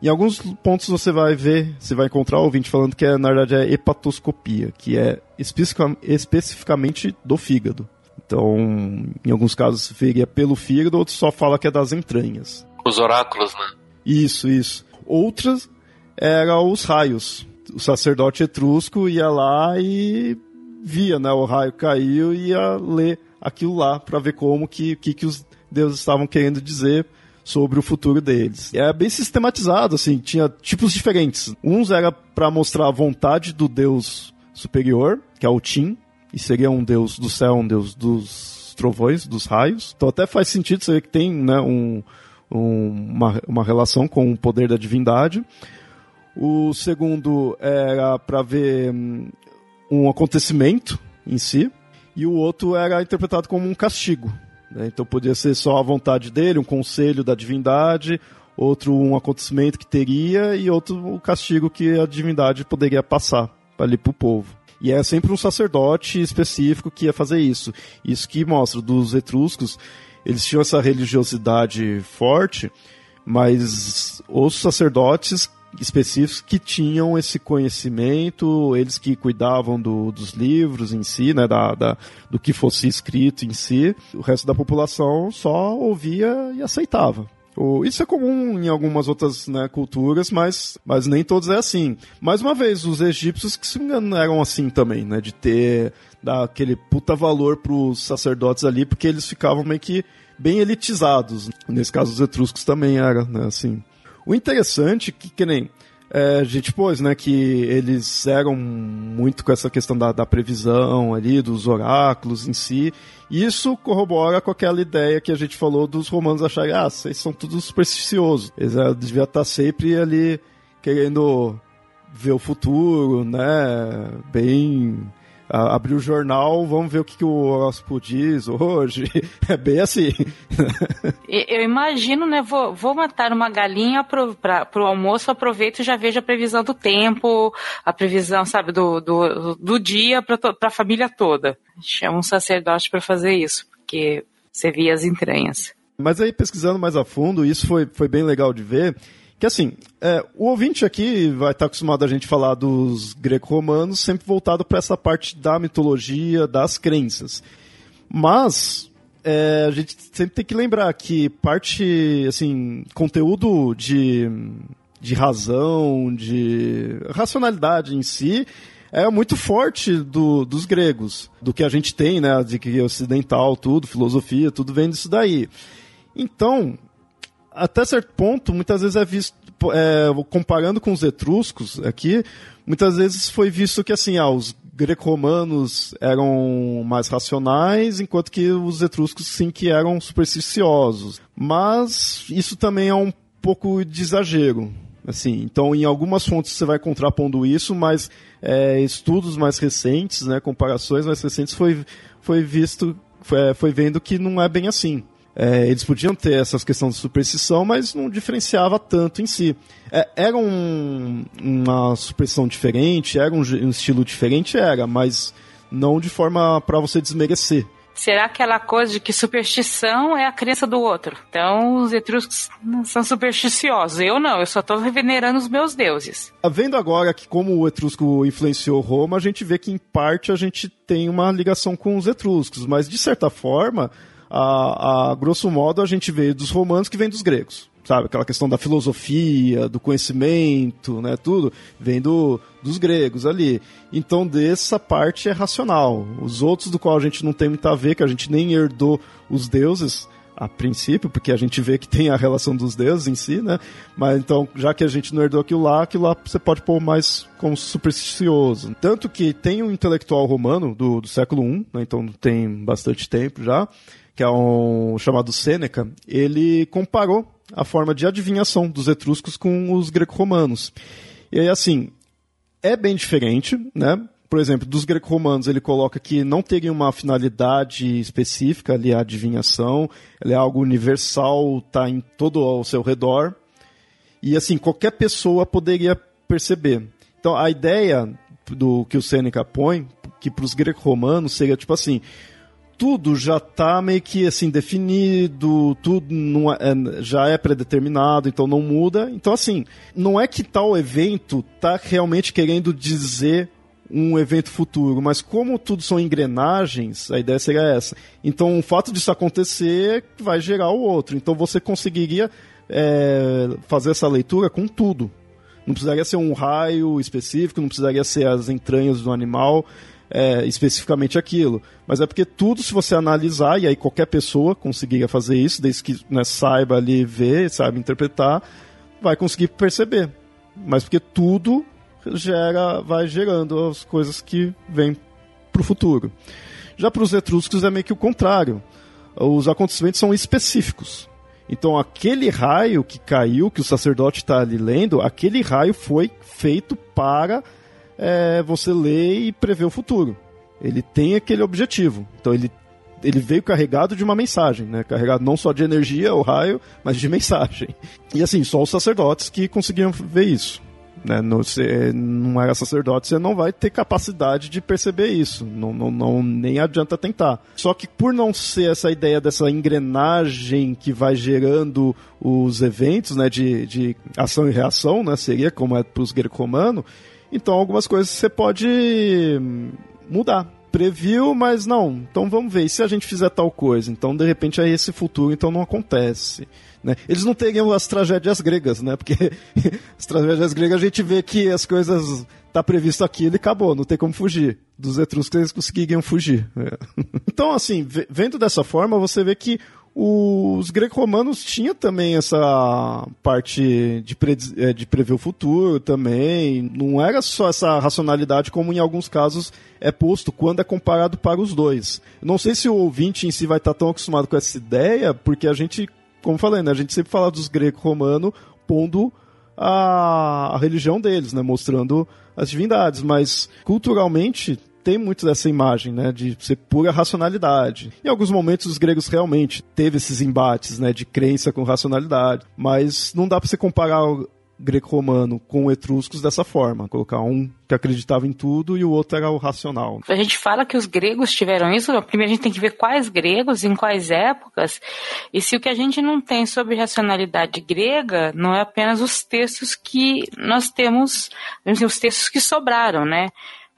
em alguns pontos você vai ver, você vai encontrar o ouvinte falando que é, na verdade é hepatoscopia, que é especificamente do fígado. Então, em alguns casos veria pelo fígado, outros só fala que é das entranhas. Os oráculos, né? Isso, isso. Outras eram os raios. O sacerdote etrusco ia lá e via, né? O raio caiu e ia ler aquilo lá para ver como que, que, que os deuses estavam querendo dizer sobre o futuro deles. É bem sistematizado, assim, tinha tipos diferentes. Uns era para mostrar a vontade do deus superior, que é o Tim, e seria um deus do céu, um deus dos trovões, dos raios. Então até faz sentido você que tem né, um, um, uma, uma relação com o poder da divindade. O segundo era para ver hum, um acontecimento em si, e o outro era interpretado como um castigo. Né? Então podia ser só a vontade dele, um conselho da divindade, outro um acontecimento que teria e outro o castigo que a divindade poderia passar ali para o povo. E é sempre um sacerdote específico que ia fazer isso. Isso que mostra dos etruscos, eles tinham essa religiosidade forte, mas os sacerdotes específicos que tinham esse conhecimento, eles que cuidavam do, dos livros em si, né, da, da, do que fosse escrito em si, o resto da população só ouvia e aceitava. Isso é comum em algumas outras né, culturas, mas, mas nem todos é assim. Mais uma vez, os egípcios que se engano eram assim também, né? De ter dar aquele puta valor pros sacerdotes ali, porque eles ficavam meio que bem elitizados. Nesse caso, os etruscos também eram, né? Assim. O interessante, que, que nem é, a gente pôs, né, que eles eram muito com essa questão da, da previsão ali, dos oráculos em si. Isso corrobora com aquela ideia que a gente falou dos romanos acharem, ah, vocês são tudo supersticiosos. Eles é, deviam estar sempre ali querendo ver o futuro, né, bem abrir o jornal, vamos ver o que, que o horóscopo diz hoje. É bem assim. Eu imagino, né? Vou, vou matar uma galinha pro, pra, pro almoço, aproveito e já vejo a previsão do tempo, a previsão, sabe, do, do, do dia para a família toda. Chama um sacerdote para fazer isso, porque você via as entranhas. Mas aí, pesquisando mais a fundo, isso foi, foi bem legal de ver, que assim, é, o ouvinte aqui vai estar acostumado a gente falar dos greco-romanos, sempre voltado para essa parte da mitologia, das crenças. Mas é, a gente sempre tem que lembrar que parte, assim, conteúdo de, de razão, de racionalidade em si, é muito forte do, dos gregos, do que a gente tem, né, de que ocidental, tudo, filosofia, tudo vem disso daí. Então, até certo ponto, muitas vezes é visto, é, comparando com os etruscos aqui, muitas vezes foi visto que assim, ah, os greco-romanos eram mais racionais, enquanto que os etruscos sim que eram supersticiosos. Mas isso também é um pouco de exagero. Assim, então, em algumas fontes você vai contrapondo isso, mas é, estudos mais recentes, né, comparações mais recentes, foi, foi visto, foi, foi vendo que não é bem assim. É, eles podiam ter essas questões de superstição, mas não diferenciava tanto em si. É, era um, uma superstição diferente, era um, um, estilo diferente, era, mas não de forma para você desmerecer. Será aquela coisa de que superstição é a crença do outro? Então os etruscos são supersticiosos. Eu não, eu só estou venerando os meus deuses. Tá vendo agora que como o etrusco influenciou Roma, a gente vê que em parte a gente tem uma ligação com os etruscos, mas de certa forma a, a grosso modo, a gente vê dos romanos que vem dos gregos. Sabe, aquela questão da filosofia, do conhecimento, né, tudo, vem do, dos gregos ali. Então, dessa parte é racional. Os outros do qual a gente não tem muito a ver, que a gente nem herdou os deuses, a princípio, porque a gente vê que tem a relação dos deuses em si, né? Mas então, já que a gente não herdou aquilo lá, aquilo lá você pode pôr mais como supersticioso. Tanto que tem um intelectual romano do, do século I, né? então tem bastante tempo já, que é um chamado Sêneca, ele comparou a forma de adivinhação dos etruscos com os greco-romanos. E aí, assim, é bem diferente, né? Por exemplo, dos greco-romanos, ele coloca que não teria uma finalidade específica ali a adivinhação, ela é algo universal, está em todo ao seu redor. E assim, qualquer pessoa poderia perceber. Então, a ideia do que o Sêneca põe, que para os greco-romanos seria tipo assim, tudo já está meio que assim definido, tudo não é, é, já é predeterminado, então não muda. Então assim, não é que tal evento está realmente querendo dizer um evento futuro, mas como tudo são engrenagens, a ideia seria essa. Então o fato disso acontecer vai gerar o outro. Então você conseguiria é, fazer essa leitura com tudo. Não precisaria ser um raio específico, não precisaria ser as entranhas do animal é, especificamente aquilo. Mas é porque tudo, se você analisar, e aí qualquer pessoa conseguiria fazer isso, desde que né, saiba ali ver, saiba interpretar, vai conseguir perceber. Mas porque tudo gera, vai gerando as coisas que vêm para o futuro. Já para os etruscos é meio que o contrário. Os acontecimentos são específicos. Então aquele raio que caiu, que o sacerdote está ali lendo, aquele raio foi feito para é, você ler e prever o futuro. Ele tem aquele objetivo. Então ele, ele veio carregado de uma mensagem, né? Carregado não só de energia, o raio, mas de mensagem. E assim, só os sacerdotes que conseguiam ver isso. Né? No, você não era sacerdote, você não vai ter capacidade de perceber isso. Não, não, não, nem adianta tentar. Só que por não ser essa ideia dessa engrenagem que vai gerando os eventos, né, de, de ação e reação, né, seria como é para os greco-romanos, então algumas coisas você pode mudar. Previu, mas não. Então vamos ver. E se a gente fizer tal coisa? Então de repente é esse futuro, então não acontece. Né? Eles não teriam as tragédias gregas, né? Porque as tragédias gregas a gente vê que as coisas tá previsto aquilo e acabou, não tem como fugir. Dos etruscos eles conseguiriam fugir. É. Então, assim, vendo dessa forma, você vê que os greco-romanos tinham também essa parte de, pre é, de prever o futuro também. Não era só essa racionalidade, como em alguns casos é posto quando é comparado para os dois. Não sei se o ouvinte em si vai estar tão acostumado com essa ideia, porque a gente, como falei, né, a gente sempre fala dos greco-romanos pondo a, a religião deles, né, mostrando as divindades, mas culturalmente tem muito dessa imagem, né, de ser pura racionalidade. Em alguns momentos os gregos realmente teve esses embates, né, de crença com racionalidade, mas não dá para você comparar o greco-romano com etruscos dessa forma, colocar um que acreditava em tudo e o outro era o racional. A gente fala que os gregos tiveram isso, primeiro a gente tem que ver quais gregos, em quais épocas, e se o que a gente não tem sobre racionalidade grega não é apenas os textos que nós temos, os textos que sobraram, né?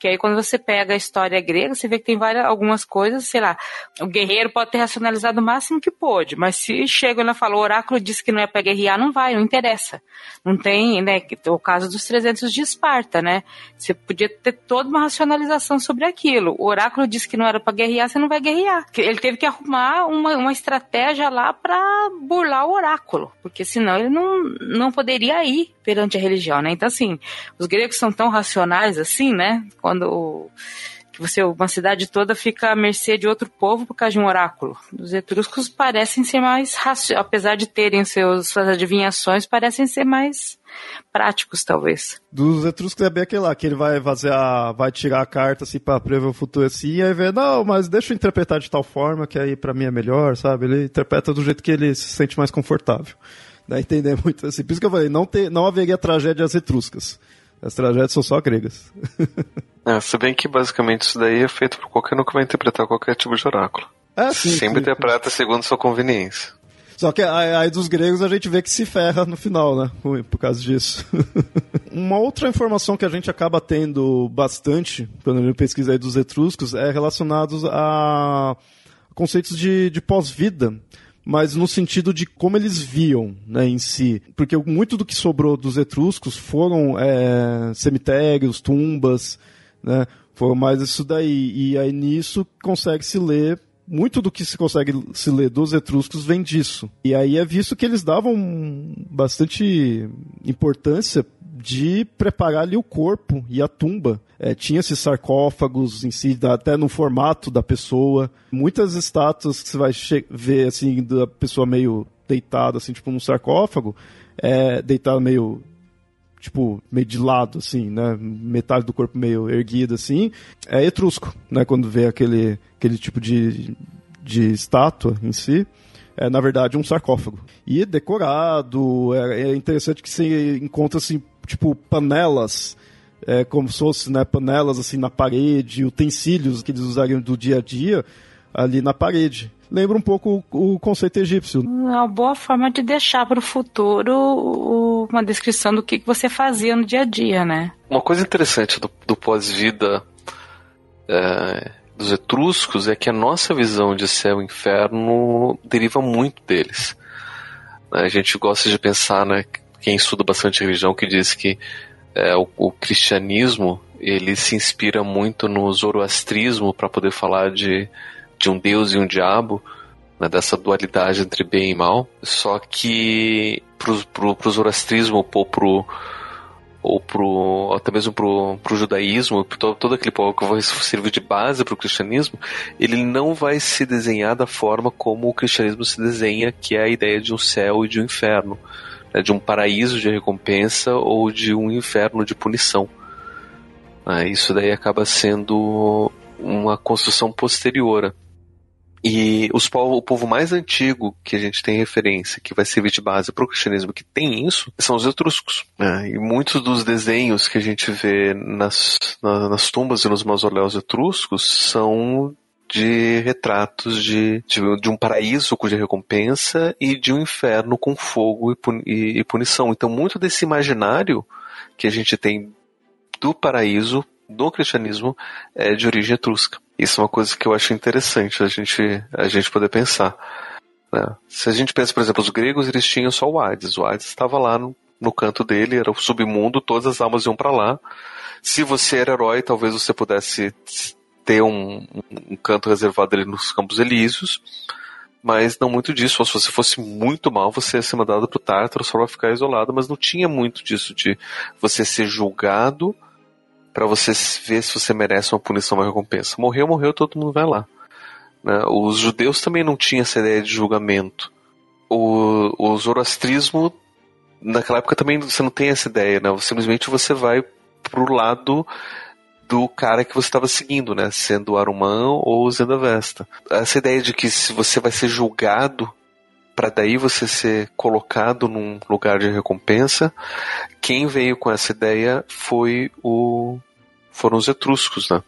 Que aí quando você pega a história grega, você vê que tem várias, algumas coisas, sei lá, o guerreiro pode ter racionalizado o máximo que pôde, mas se chega e fala, o oráculo disse que não é para guerrear, não vai, não interessa. Não tem, né, o caso dos 300 de Esparta, né? Você podia ter toda uma racionalização sobre aquilo. O oráculo disse que não era para guerrear, você não vai guerrear. Ele teve que arrumar uma, uma estratégia lá para burlar o oráculo, porque senão ele não, não poderia ir perante a religião, né? Então, assim, os gregos são tão racionais assim, né? Quando que você, uma cidade toda fica à mercê de outro povo por causa de um oráculo. Os etruscos parecem ser mais, apesar de terem seus, suas adivinhações, parecem ser mais práticos, talvez. Dos etruscos é bem aquele lá, que ele vai fazer a, vai tirar a carta assim pra prever o futuro assim, e aí vê, não, mas deixa eu interpretar de tal forma que aí para mim é melhor, sabe? Ele interpreta do jeito que ele se sente mais confortável. Dá entender muito assim. Por isso que eu falei, não, ter, não haveria tragédias etruscas. As tragédias são só gregas. é, se bem que basicamente isso daí é feito por qualquer um que vai interpretar qualquer tipo de oráculo. É, sim, Sempre interpreta segundo sua conveniência. Só que aí dos gregos a gente vê que se ferra no final, né? Por causa disso. Uma outra informação que a gente acaba tendo bastante quando a gente pesquisa aí dos etruscos é relacionados a conceitos de, de pós-vida mas no sentido de como eles viam né, em si. Porque muito do que sobrou dos etruscos foram é, cemitérios, tumbas, né, foram mais isso daí. E aí nisso consegue se ler muito do que se consegue se ler dos etruscos vem disso. E aí é visto que eles davam bastante importância de preparar ali o corpo e a tumba. É, tinha esses sarcófagos em si, até no formato da pessoa. Muitas estátuas que você vai ver, assim, da pessoa meio deitada, assim, tipo num sarcófago, é, deitada meio tipo, meio de lado, assim, né? Metade do corpo meio erguida, assim, é etrusco, né? Quando vê aquele, aquele tipo de, de estátua em si. É, na verdade, um sarcófago. E decorado, é, é interessante que você encontra, assim, tipo, panelas é, como se fosse né, panelas assim na parede, utensílios que eles usariam do dia a dia ali na parede. Lembra um pouco o, o conceito egípcio. É uma boa forma de deixar para o futuro uma descrição do que você fazia no dia a dia, né? Uma coisa interessante do, do pós-vida é, dos etruscos é que a nossa visão de céu e inferno deriva muito deles. A gente gosta de pensar, né, quem estuda bastante religião, que diz que é, o, o, cristianismo ele se inspira muito no zoroastrismo para poder falar de, de um deus e um diabo, né, dessa dualidade entre bem e mal. Só que pro, pro zoroastrismo ou pro ou pro, até mesmo pro, pro judaísmo, todo, todo aquele povo que vai servir de base para o cristianismo, ele não vai se desenhar da forma como o cristianismo se desenha, que é a ideia de um céu e de um inferno né, de um paraíso de recompensa ou de um inferno de punição. Ah, isso daí acaba sendo uma construção posterior. E os povo, o povo mais antigo que a gente tem referência, que vai servir de base para o cristianismo, que tem isso, são os etruscos. Né? E muitos dos desenhos que a gente vê nas, nas tumbas e nos mausoléus etruscos são de retratos de, de, de, um paraíso cuja recompensa e de um inferno com fogo e, e, punição. Então, muito desse imaginário que a gente tem do paraíso, do cristianismo, é de origem etrusca. Isso é uma coisa que eu acho interessante a gente, a gente poder pensar. Né? Se a gente pensa, por exemplo, os gregos eles tinham só o Hades. O Hades estava lá no, no canto dele, era o submundo, todas as almas iam para lá. Se você era herói, talvez você pudesse ter um, um canto reservado ali nos Campos Elíseos, mas não muito disso. se você fosse muito mal, você ia ser mandado pro Tártaro só pra ficar isolado, mas não tinha muito disso de você ser julgado para você ver se você merece uma punição, uma recompensa. Morreu, morreu, todo mundo vai lá. Né? Os judeus também não tinham essa ideia de julgamento. O, o zoroastrismo, naquela época também você não tem essa ideia, né? Simplesmente você vai pro lado do cara que você estava seguindo, né? Sendo Aruman ou o Zendavesta. Essa ideia de que se você vai ser julgado para daí você ser colocado num lugar de recompensa, quem veio com essa ideia foi o foram os etruscos, né?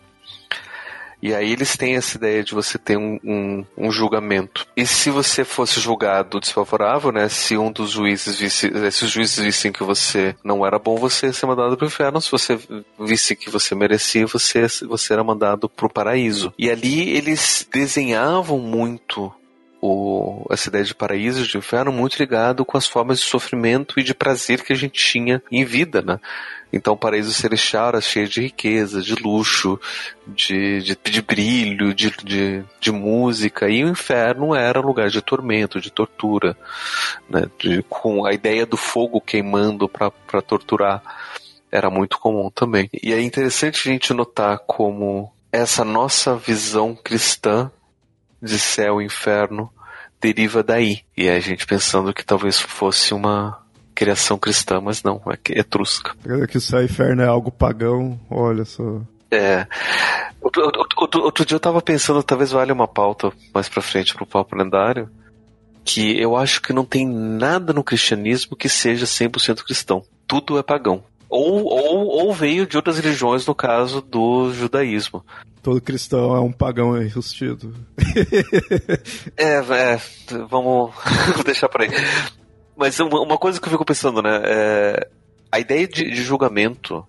E aí eles têm essa ideia de você ter um, um, um, julgamento. E se você fosse julgado desfavorável, né? Se um dos juízes visse, se os juízes vissem que você não era bom, você ia ser mandado para o inferno. Se você visse que você merecia, você, você era mandado para o paraíso. E ali eles desenhavam muito o, essa ideia de paraíso, de inferno, muito ligado com as formas de sofrimento e de prazer que a gente tinha em vida, né? Então o paraíso celestial era cheio de riqueza, de luxo, de, de, de brilho, de, de, de, música, e o inferno era lugar de tormento, de tortura, né? De, com a ideia do fogo queimando para torturar era muito comum também. E é interessante a gente notar como essa nossa visão cristã de céu e inferno deriva daí. E a gente pensando que talvez fosse uma criação cristã, mas não, é etrusca. É que o inferno é algo pagão, olha só. É. Outro, outro, outro, dia eu tava pensando, talvez valha uma pauta mais pra frente pro papo lendário, que eu acho que não tem nada no cristianismo que seja 100% cristão. Tudo é pagão. Ou, ou, ou veio de outras religiões, no caso do judaísmo. Todo cristão é um pagão enrustido. é, é, vamos deixar por aí. Mas uma coisa que eu fico pensando, né? É, a ideia de, de, julgamento,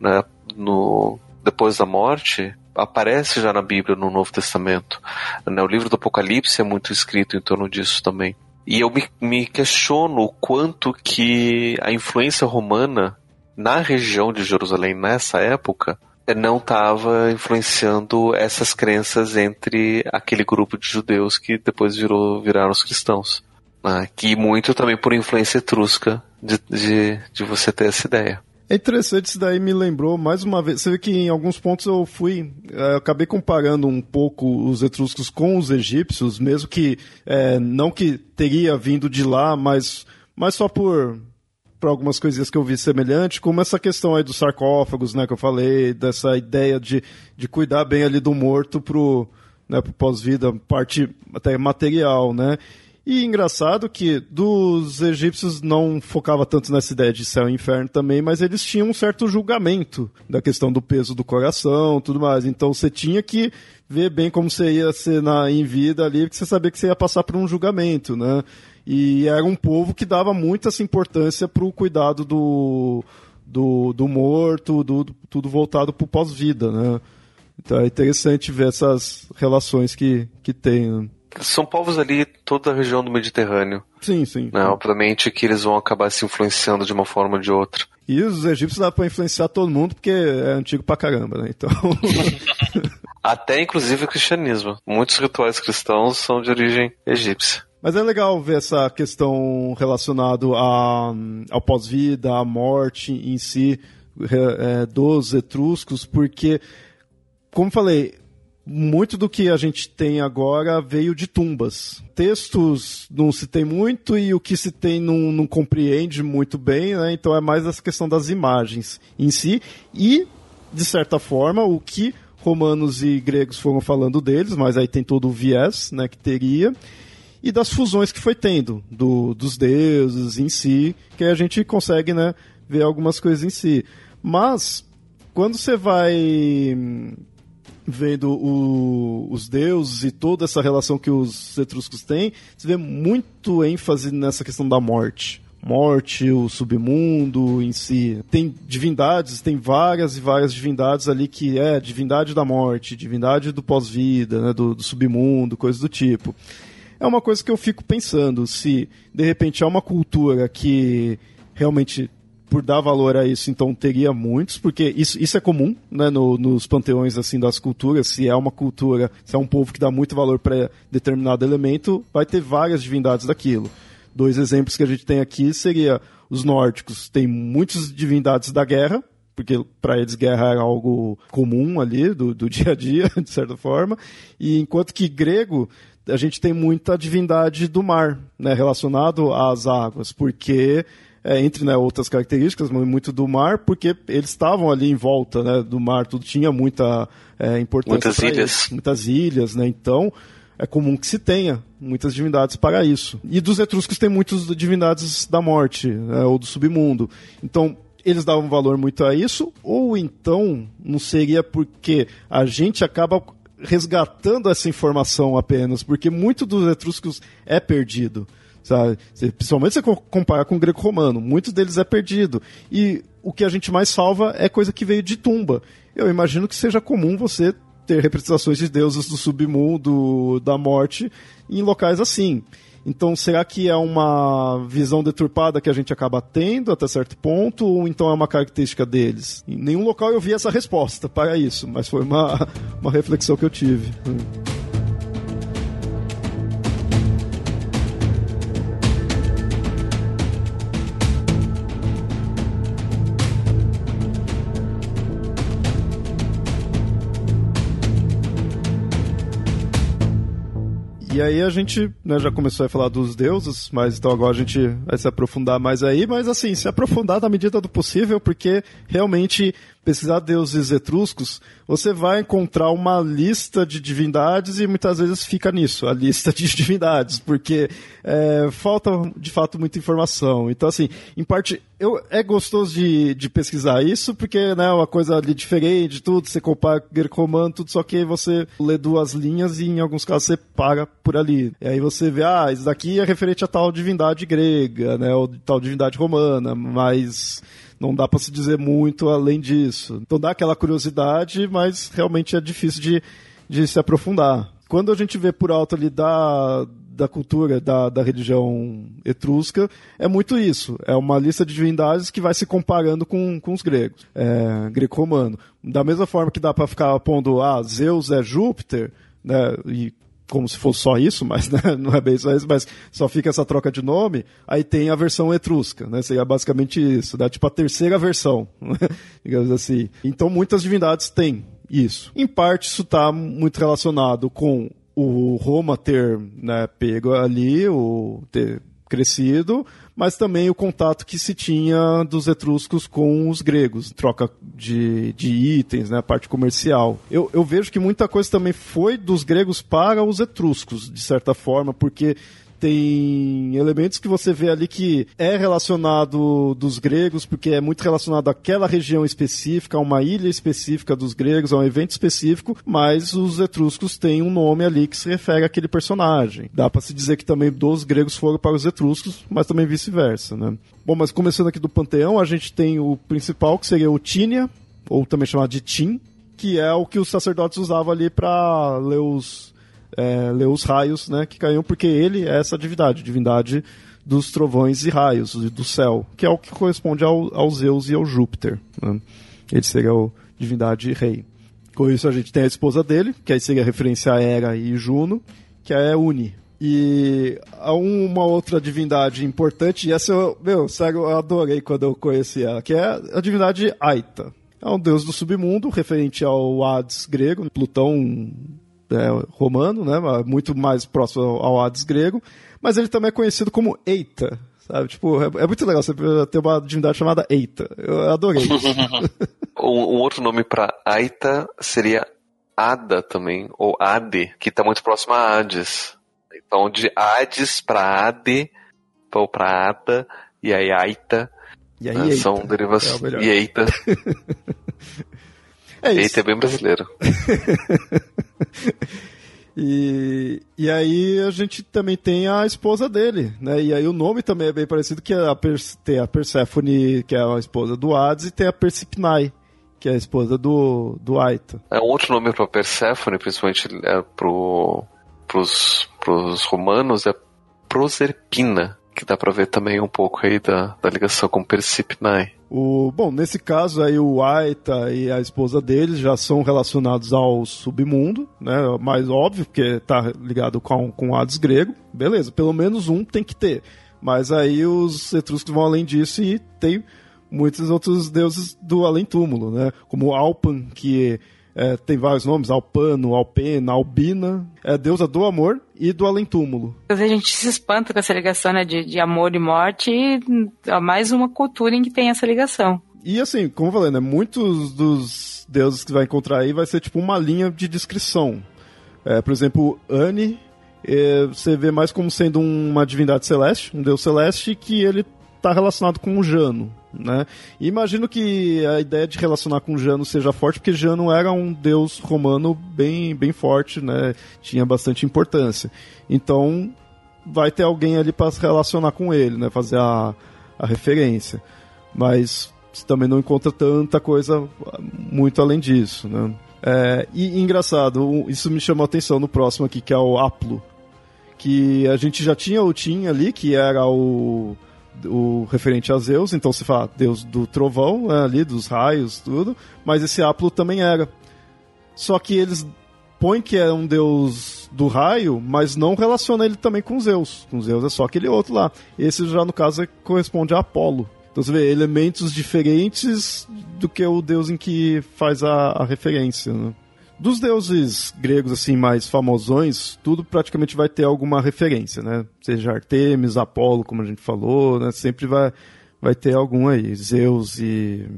né? No, depois da morte aparece já na Bíblia, no Novo Testamento. Né, o livro do Apocalipse é muito escrito em torno disso também. E eu me, me questiono o quanto que a influência romana na região de Jerusalém nessa época não estava influenciando essas crenças entre aquele grupo de judeus que depois virou, viraram os cristãos. Ah, que muito também por influência etrusca de, de, de você ter essa ideia. É interessante, isso daí me lembrou mais uma vez. Você vê que em alguns pontos eu fui. Eh, eu acabei comparando um pouco os etruscos com os egípcios, mesmo que. É, não que teria vindo de lá, mas, mas só por. Para algumas coisinhas que eu vi semelhante, como essa questão aí dos sarcófagos, né, que eu falei, dessa ideia de, de cuidar bem ali do morto pro, né, pro pós-vida, parte até material, né? E engraçado que dos egípcios não focava tanto nessa ideia de céu e inferno também, mas eles tinham um certo julgamento da questão do peso do coração, tudo mais. Então você tinha que ver bem como você ia ser na, em vida ali, porque você sabia que você ia passar por um julgamento, né? E era um povo que dava muita importância para o cuidado do, do, do morto, do, do tudo voltado para o pós-vida, né? Então é interessante ver essas relações que, que tem. Né? São povos ali, toda a região do Mediterrâneo. Sim, sim. Né? Obviamente que eles vão acabar se influenciando de uma forma ou de outra. E os egípcios dá pra influenciar todo mundo porque é antigo pra caramba, né? Então. Até inclusive o cristianismo. Muitos rituais cristãos são de origem egípcia. Mas é legal ver essa questão relacionada ao pós-vida, à morte em si, é, dos etruscos, porque, como falei, muito do que a gente tem agora veio de tumbas. Textos não se tem muito e o que se tem não, não compreende muito bem, né? então é mais essa questão das imagens em si e, de certa forma, o que romanos e gregos foram falando deles, mas aí tem todo o viés né, que teria, e das fusões que foi tendo, do, dos deuses em si, que a gente consegue né, ver algumas coisas em si. Mas, quando você vai vendo o, os deuses e toda essa relação que os etruscos têm, você vê muito ênfase nessa questão da morte. Morte, o submundo em si. Tem divindades, tem várias e várias divindades ali que é divindade da morte, divindade do pós-vida, né, do, do submundo, coisas do tipo. É uma coisa que eu fico pensando, se de repente é uma cultura que realmente por dar valor a isso, então teria muitos, porque isso, isso é comum né, no, nos panteões assim das culturas. Se é uma cultura, se é um povo que dá muito valor para determinado elemento, vai ter várias divindades daquilo. Dois exemplos que a gente tem aqui seria os nórdicos, tem muitas divindades da guerra, porque para eles guerra era algo comum ali do, do dia a dia, de certa forma, e enquanto que grego a gente tem muita divindade do mar, né, relacionado às águas, porque é, entre né, outras características, muito do mar, porque eles estavam ali em volta né, do mar, tudo tinha muita é, importância. Muitas ilhas. Eles, muitas ilhas, né? Então é comum que se tenha muitas divindades para isso. E dos etruscos tem muitas divindades da morte, né, ou do submundo. Então, eles davam valor muito a isso, ou então não seria porque a gente acaba resgatando essa informação apenas, porque muito dos etruscos é perdido. Sabe? Principalmente se você comparar com o greco-romano, muitos deles é perdido. E o que a gente mais salva é coisa que veio de tumba. Eu imagino que seja comum você ter representações de deuses do submundo, da morte, em locais assim. Então, será que é uma visão deturpada que a gente acaba tendo até certo ponto, ou então é uma característica deles? Em nenhum local eu vi essa resposta para isso, mas foi uma, uma reflexão que eu tive. E aí a gente né, já começou a falar dos deuses, mas então agora a gente vai se aprofundar mais aí, mas assim, se aprofundar na medida do possível, porque realmente pesquisar deuses etruscos, você vai encontrar uma lista de divindades e muitas vezes fica nisso, a lista de divindades, porque é, falta de fato muita informação. Então, assim, em parte, eu, é gostoso de, de pesquisar isso, porque né, é uma coisa ali diferente, tudo, você compara greco-romano, tudo, só que você lê duas linhas e em alguns casos você para por ali. E aí você vê, ah, isso daqui é referente a tal divindade grega, né, ou tal divindade romana, mas não dá para se dizer muito além disso. Então dá aquela curiosidade, mas realmente é difícil de, de se aprofundar. Quando a gente vê por alto ali da, da cultura, da, da religião etrusca, é muito isso. É uma lista de divindades que vai se comparando com, com os gregos, é, greco-romano. Da mesma forma que dá para ficar pondo, ah, Zeus é Júpiter, né, e como se fosse só isso, mas né, não é bem só isso, mas só fica essa troca de nome, aí tem a versão etrusca, né? Seria basicamente isso, dá tipo a terceira versão, digamos assim. Então muitas divindades têm isso. Em parte isso está muito relacionado com o Roma ter né, pego ali, o ter crescido, mas também o contato que se tinha dos etruscos com os gregos, troca de, de itens, né, parte comercial. Eu, eu vejo que muita coisa também foi dos gregos para os etruscos, de certa forma, porque tem elementos que você vê ali que é relacionado dos gregos, porque é muito relacionado àquela região específica, a uma ilha específica dos gregos, a um evento específico, mas os etruscos têm um nome ali que se refere àquele personagem. Dá para se dizer que também dos gregos foram para os etruscos, mas também vice-versa, né? Bom, mas começando aqui do panteão, a gente tem o principal, que seria o Tínia, ou também chamado de Tim, que é o que os sacerdotes usavam ali para ler os é, ler os raios né, que caíam, porque ele é essa divindade, divindade dos trovões e raios, do céu, que é o que corresponde ao, ao Zeus e ao Júpiter. Né? Ele seria o divindade rei. Com isso a gente tem a esposa dele, que aí seria referência a Hera e Juno, que é Uni. E há uma outra divindade importante, e essa eu, meu, sério, eu adorei quando eu conheci ela, que é a divindade Aita. É um deus do submundo, referente ao Hades grego, Plutão é, romano, né? Muito mais próximo ao Hades grego. Mas ele também é conhecido como Eita. Sabe? Tipo, é, é muito legal você ter uma divindade chamada Eita. Eu adorei isso. um, um, outro nome para Aita seria Ada também, ou Ade, que está muito próximo a Hades. Então, de Hades para Ade, ou para Ada, e aí Aita. E aí, né, são derivações. É e Eita. É isso. Eita, é bem brasileiro. E, e aí a gente também tem a esposa dele, né? E aí o nome também é bem parecido, que é a tem a Persephone, que é a esposa do Hades, e tem a Persipnai, que é a esposa do, do Aita. É um outro nome para Persephone, principalmente é pros romanos, é Proserpina, que dá para ver também um pouco aí da, da ligação com Persipnai. O, bom, nesse caso aí o Aita e a esposa deles já são relacionados ao submundo, né? Mais óbvio, porque tá ligado com, com Hades grego. Beleza, pelo menos um tem que ter. Mas aí os etruscos vão além disso e tem muitos outros deuses do além-túmulo, né? Como Alpan, que é, tem vários nomes, Alpano, Alpena, Albina, é deusa do amor e do além-túmulo. A gente se espanta com essa ligação né, de, de amor e morte e há mais uma cultura em que tem essa ligação. E assim, como eu falei, né, muitos dos deuses que vai encontrar aí vai ser tipo uma linha de descrição. É, por exemplo, Ani, é, você vê mais como sendo uma divindade celeste, um deus celeste, que ele está relacionado com o Jano. Né? E imagino que a ideia de relacionar com Jano seja forte, porque Jano era um deus romano bem, bem forte, né? tinha bastante importância. Então vai ter alguém ali para se relacionar com ele, né? fazer a, a referência. Mas você também não encontra tanta coisa muito além disso. Né? É, e engraçado, isso me chamou a atenção no próximo aqui, que é o Aplo. Que a gente já tinha o Tim ali, que era o o referente a Zeus, então se fala deus do trovão, né, ali, dos raios, tudo, mas esse Aplo também era. Só que eles põem que é um deus do raio, mas não relaciona ele também com Zeus. Com Zeus é só aquele outro lá. Esse já, no caso, corresponde a Apolo. Então você vê elementos diferentes do que o deus em que faz a, a referência, né? Dos deuses gregos, assim, mais famosões, tudo praticamente vai ter alguma referência, né? Seja Artemis, Apolo, como a gente falou, né? Sempre vai, vai ter algum aí. Zeus e,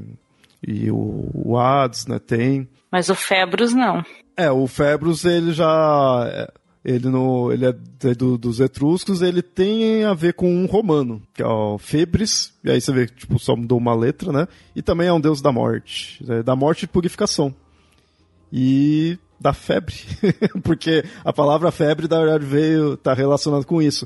e o, o Hades, né? Tem. Mas o Febros não. É, o Febros, ele já... Ele, no, ele é do, dos etruscos, ele tem a ver com um romano, que é o Febres, e aí você vê que tipo, só mudou uma letra, né? E também é um deus da morte, né? da morte e purificação e da febre, porque a palavra febre, na verdade, veio, está relacionado com isso.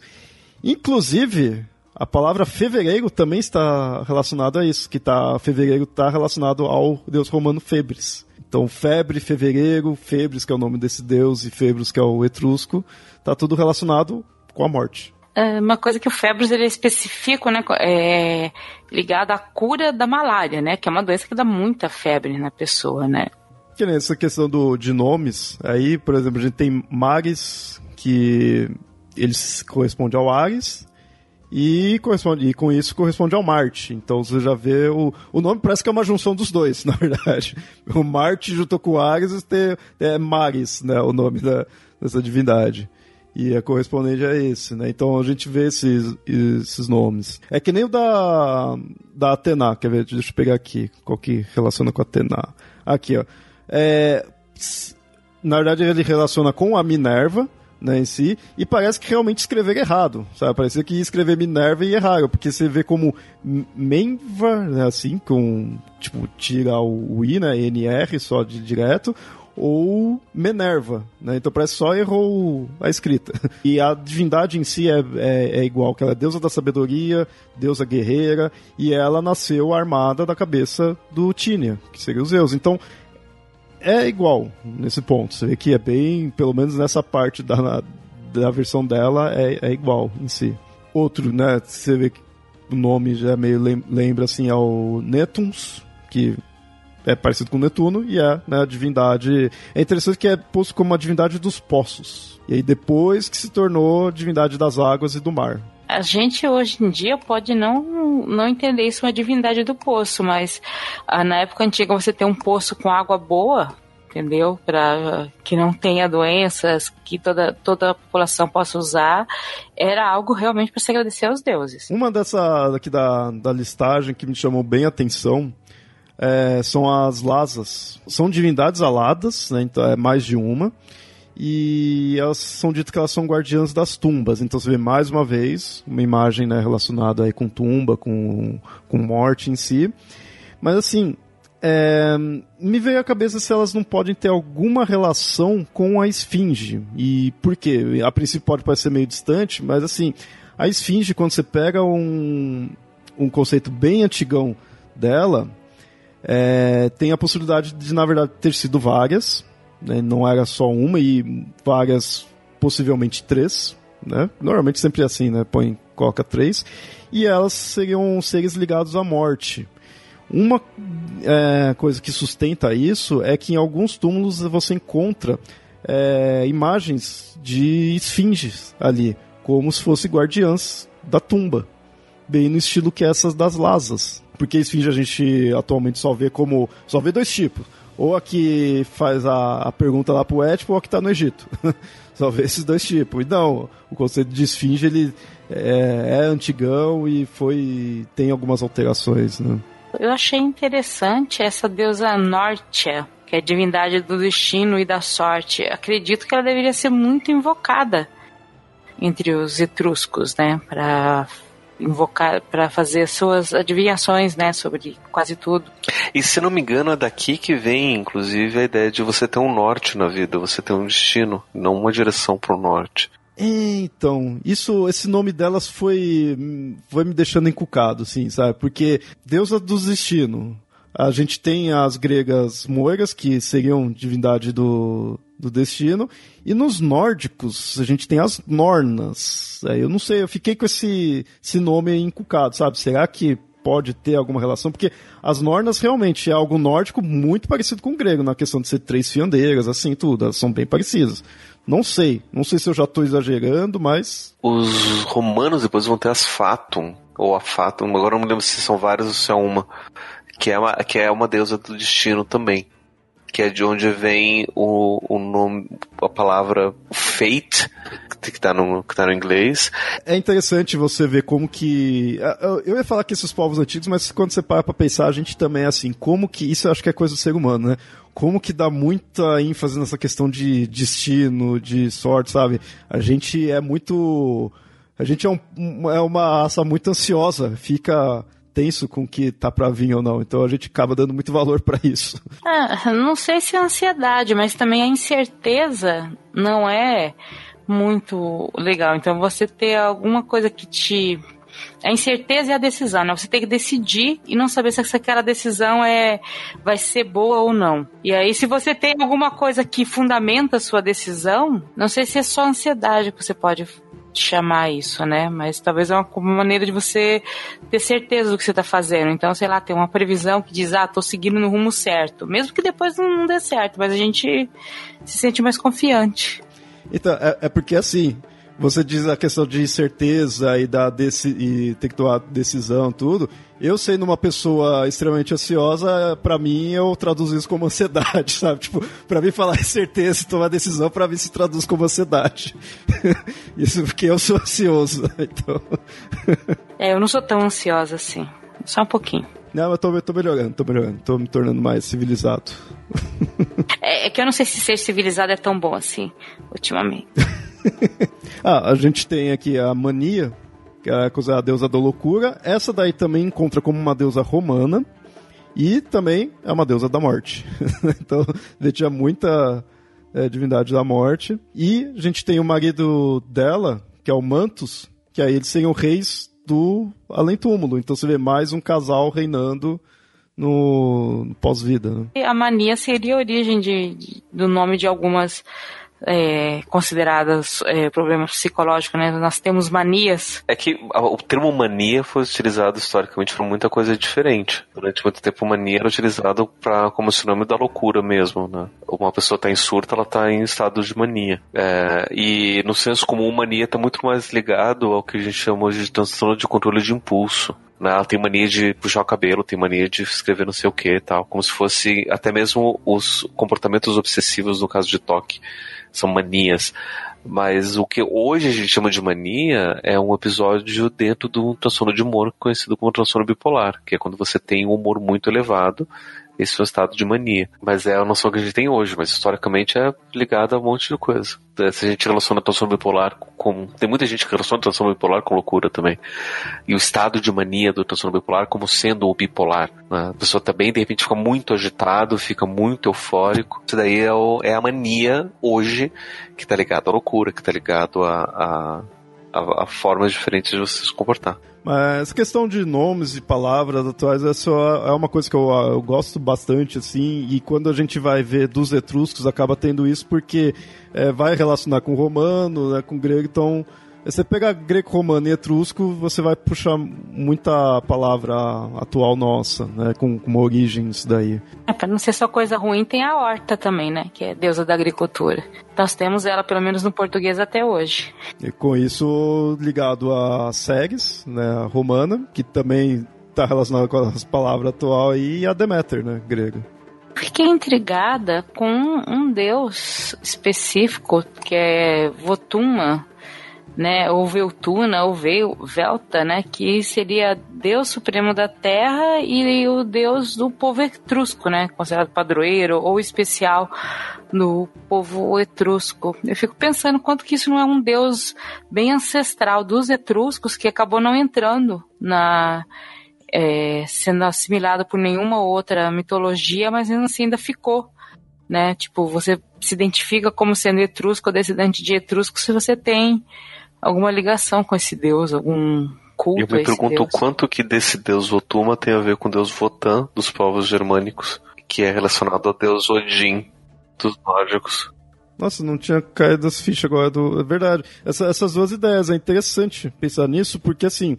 Inclusive, a palavra fevereiro também está relacionada a isso, que tá, fevereiro está relacionado ao deus romano Febres. Então, febre, fevereiro, Febres, que é o nome desse deus, e Febres, que é o etrusco, está tudo relacionado com a morte. É uma coisa que o Febres ele é específico, né? É ligado à cura da malária, né? Que é uma doença que dá muita febre na pessoa, né? Que nem essa questão do, de nomes, aí, por exemplo, a gente tem Mares, que eles corresponde ao Ares, e, corresponde, e com isso corresponde ao Marte. Então você já vê o, o nome parece que é uma junção dos dois, na verdade. O Marte junto com o Ares é, é Mares, né, o nome da, dessa divindade. E é correspondente a esse, né? Então a gente vê esses, esses nomes. É que nem o da, da Atena, quer ver? Deixa eu pegar aqui, qual que relaciona com a Atena. Aqui, ó. É, na verdade ele relaciona com a Minerva, né, em si, e parece que realmente escrever errado, sabe? Parecia que ia escrever Minerva e erraram, porque você vê como Menva, né, assim, com, tipo, tira o, o I, né, NR só de direto, ou Minerva, né? Então parece só errou a escrita. E a divindade em si é, é, é, igual, que ela é deusa da sabedoria, deusa guerreira, e ela nasceu armada da cabeça do Tínia, que seria os Zeus. Então é igual nesse ponto. Você vê que é bem, pelo menos nessa parte da, da versão dela, é, é igual em si. Outro, né? Você vê que o nome já é meio lembra assim ao Netuns, que é parecido com Netuno e é né, a divindade. É interessante que é posto como a divindade dos poços. E aí depois que se tornou divindade das águas e do mar. A gente hoje em dia pode não, não entender isso uma divindade do poço, mas ah, na época antiga você ter um poço com água boa, entendeu? Para que não tenha doenças, que toda, toda a população possa usar, era algo realmente para se agradecer aos deuses. Uma dessa aqui da, da listagem que me chamou bem a atenção é, são as lasas. São divindades aladas, né, então é mais de uma. E elas são ditas que elas são guardiãs das tumbas. Então você vê mais uma vez uma imagem né, relacionada aí com tumba, com, com morte em si. Mas assim, é, me veio à cabeça se elas não podem ter alguma relação com a esfinge. E por quê? A princípio pode parecer meio distante, mas assim, a esfinge, quando você pega um, um conceito bem antigão dela, é, tem a possibilidade de, na verdade, ter sido várias, né? não era só uma, e várias, possivelmente três. Né? Normalmente sempre é assim, né? põe, coloca três. E elas seriam seres ligados à morte. Uma é, coisa que sustenta isso é que em alguns túmulos você encontra é, imagens de esfinges ali, como se fossem guardiãs da tumba, bem no estilo que essas das lasas. Porque esfinge a gente atualmente só vê como. só vê dois tipos. Ou a que faz a, a pergunta lá pro Édipo ou a que tá no Egito. só vê esses dois tipos. E não, o conceito de esfinge ele é, é antigão e foi. tem algumas alterações, né? Eu achei interessante essa deusa Nortia, que é a divindade do destino e da sorte. Acredito que ela deveria ser muito invocada entre os etruscos, né, para invocar para fazer suas adivinhações, né, sobre quase tudo. E se não me engano, é daqui que vem, inclusive, a ideia de você ter um norte na vida, você ter um destino, não uma direção para o norte. Então, isso, esse nome delas foi, foi me deixando encucado, assim, sabe? Porque deusa do destino. A gente tem as gregas moiras, que seriam divindade do, do destino. E nos nórdicos, a gente tem as Nornas. É, eu não sei, eu fiquei com esse, esse nome encucado, sabe? Será que pode ter alguma relação? Porque as Nornas realmente é algo nórdico muito parecido com o grego, na questão de ser três fiandeiras, assim, tudo. Elas são bem parecidas. Não sei. Não sei se eu já estou exagerando, mas. Os romanos depois vão ter as Fatum, ou a Fatum, agora não me lembro se são várias ou se é uma. Que é uma, que é uma deusa do destino também que é de onde vem o, o nome, a palavra fate, que está no, que tá no inglês. É interessante você ver como que. Eu ia falar que esses povos antigos, mas quando você para pra pensar, a gente também é assim, como que. Isso eu acho que é coisa do ser humano, né? Como que dá muita ênfase nessa questão de destino, de sorte, sabe? A gente é muito. A gente é, um, é uma raça muito ansiosa, fica tenso com o que tá para vir ou não. Então a gente acaba dando muito valor para isso. É, não sei se é ansiedade, mas também a incerteza não é muito legal. Então você ter alguma coisa que te a incerteza e a decisão, né? Você tem que decidir e não saber se aquela decisão é vai ser boa ou não. E aí, se você tem alguma coisa que fundamenta a sua decisão, não sei se é só ansiedade que você pode chamar isso, né? Mas talvez é uma, maneira de você ter certeza do que você está fazendo. Então, sei lá, tem uma previsão que diz, ah, tô seguindo no rumo certo. Mesmo que depois não dê certo, mas a gente se sente mais confiante. Então, é, é porque assim, você diz a questão de incerteza e, da deci e ter que tomar decisão, tudo. Eu sendo uma pessoa extremamente ansiosa, para mim eu traduzo isso como ansiedade, sabe? Tipo, para mim falar incerteza e tomar decisão, para mim se traduz como ansiedade. isso porque eu sou ansioso, então. é, eu não sou tão ansiosa assim. Só um pouquinho. Não, eu tô, eu tô melhorando, tô melhorando, tô me tornando mais civilizado. é, é que eu não sei se ser civilizado é tão bom assim, ultimamente. ah, a gente tem aqui a mania, que é a deusa da loucura. Essa daí também encontra como uma deusa romana. E também é uma deusa da morte. então, gente tinha muita é, divindade da morte. E a gente tem o marido dela, que é o Mantus, que aí eles seriam reis do além-túmulo. Então você vê mais um casal reinando no, no pós-vida. Né? A mania seria a origem de, de, do nome de algumas é, consideradas é, problemas psicológicos, né? Nós temos manias. É que o termo mania foi utilizado historicamente para muita coisa diferente. Durante muito tempo, mania era utilizado para como sinônimo da loucura mesmo, né? Uma pessoa está em surto, ela está em estado de mania. É, e no senso comum, mania está muito mais ligado ao que a gente chama hoje de transtorno de controle de impulso. Né? Ela tem mania de puxar o cabelo, tem mania de escrever não sei o que tal, como se fosse até mesmo os comportamentos obsessivos no caso de toque são manias. Mas o que hoje a gente chama de mania é um episódio dentro do transtorno de humor conhecido como transtorno bipolar, que é quando você tem um humor muito elevado esse o estado de mania. Mas é a noção que a gente tem hoje, mas historicamente é ligada a um monte de coisa. É, se a gente relaciona a transtorno bipolar com. Tem muita gente que relaciona a transtorno bipolar com loucura também. E o estado de mania do transtorno bipolar como sendo o bipolar. Né? A pessoa também, de repente, fica muito agitado, fica muito eufórico. Isso daí é, o, é a mania hoje que está ligado à loucura, que está ligado a, a, a, a formas diferentes de você se comportar. Mas questão de nomes e palavras atuais é, só, é uma coisa que eu, eu, gosto bastante, assim, e quando a gente vai ver dos etruscos, acaba tendo isso porque é, vai relacionar com romano, né, com grego, então você pega greco-romano e etrusco, você vai puxar muita palavra atual nossa, né? Com, com origens daí. É, pra não ser só coisa ruim, tem a horta também, né? Que é deusa da agricultura. Nós temos ela, pelo menos no português, até hoje. E com isso ligado a Segs, né? Romana, que também está relacionada com as palavras atual e a Deméter, né? Grega. Fiquei intrigada com um deus específico, que é Votuma, né, ou Veltuna, ou Velta, né, que seria Deus Supremo da Terra e o Deus do povo etrusco, né, considerado padroeiro ou especial no povo etrusco. Eu fico pensando quanto que isso não é um Deus bem ancestral dos etruscos que acabou não entrando na é, sendo assimilado por nenhuma outra mitologia, mas assim ainda ficou né? Tipo, você se identifica como sendo etrusco ou descendente de etrusco se você tem alguma ligação com esse deus, algum culto Eu me pergunto deus. quanto que desse deus Votuma tem a ver com o deus Votan dos povos germânicos, que é relacionado ao deus Odin dos nórdicos. Nossa, não tinha caído as fichas agora do. É verdade. Essa, essas duas ideias, é interessante pensar nisso, porque assim,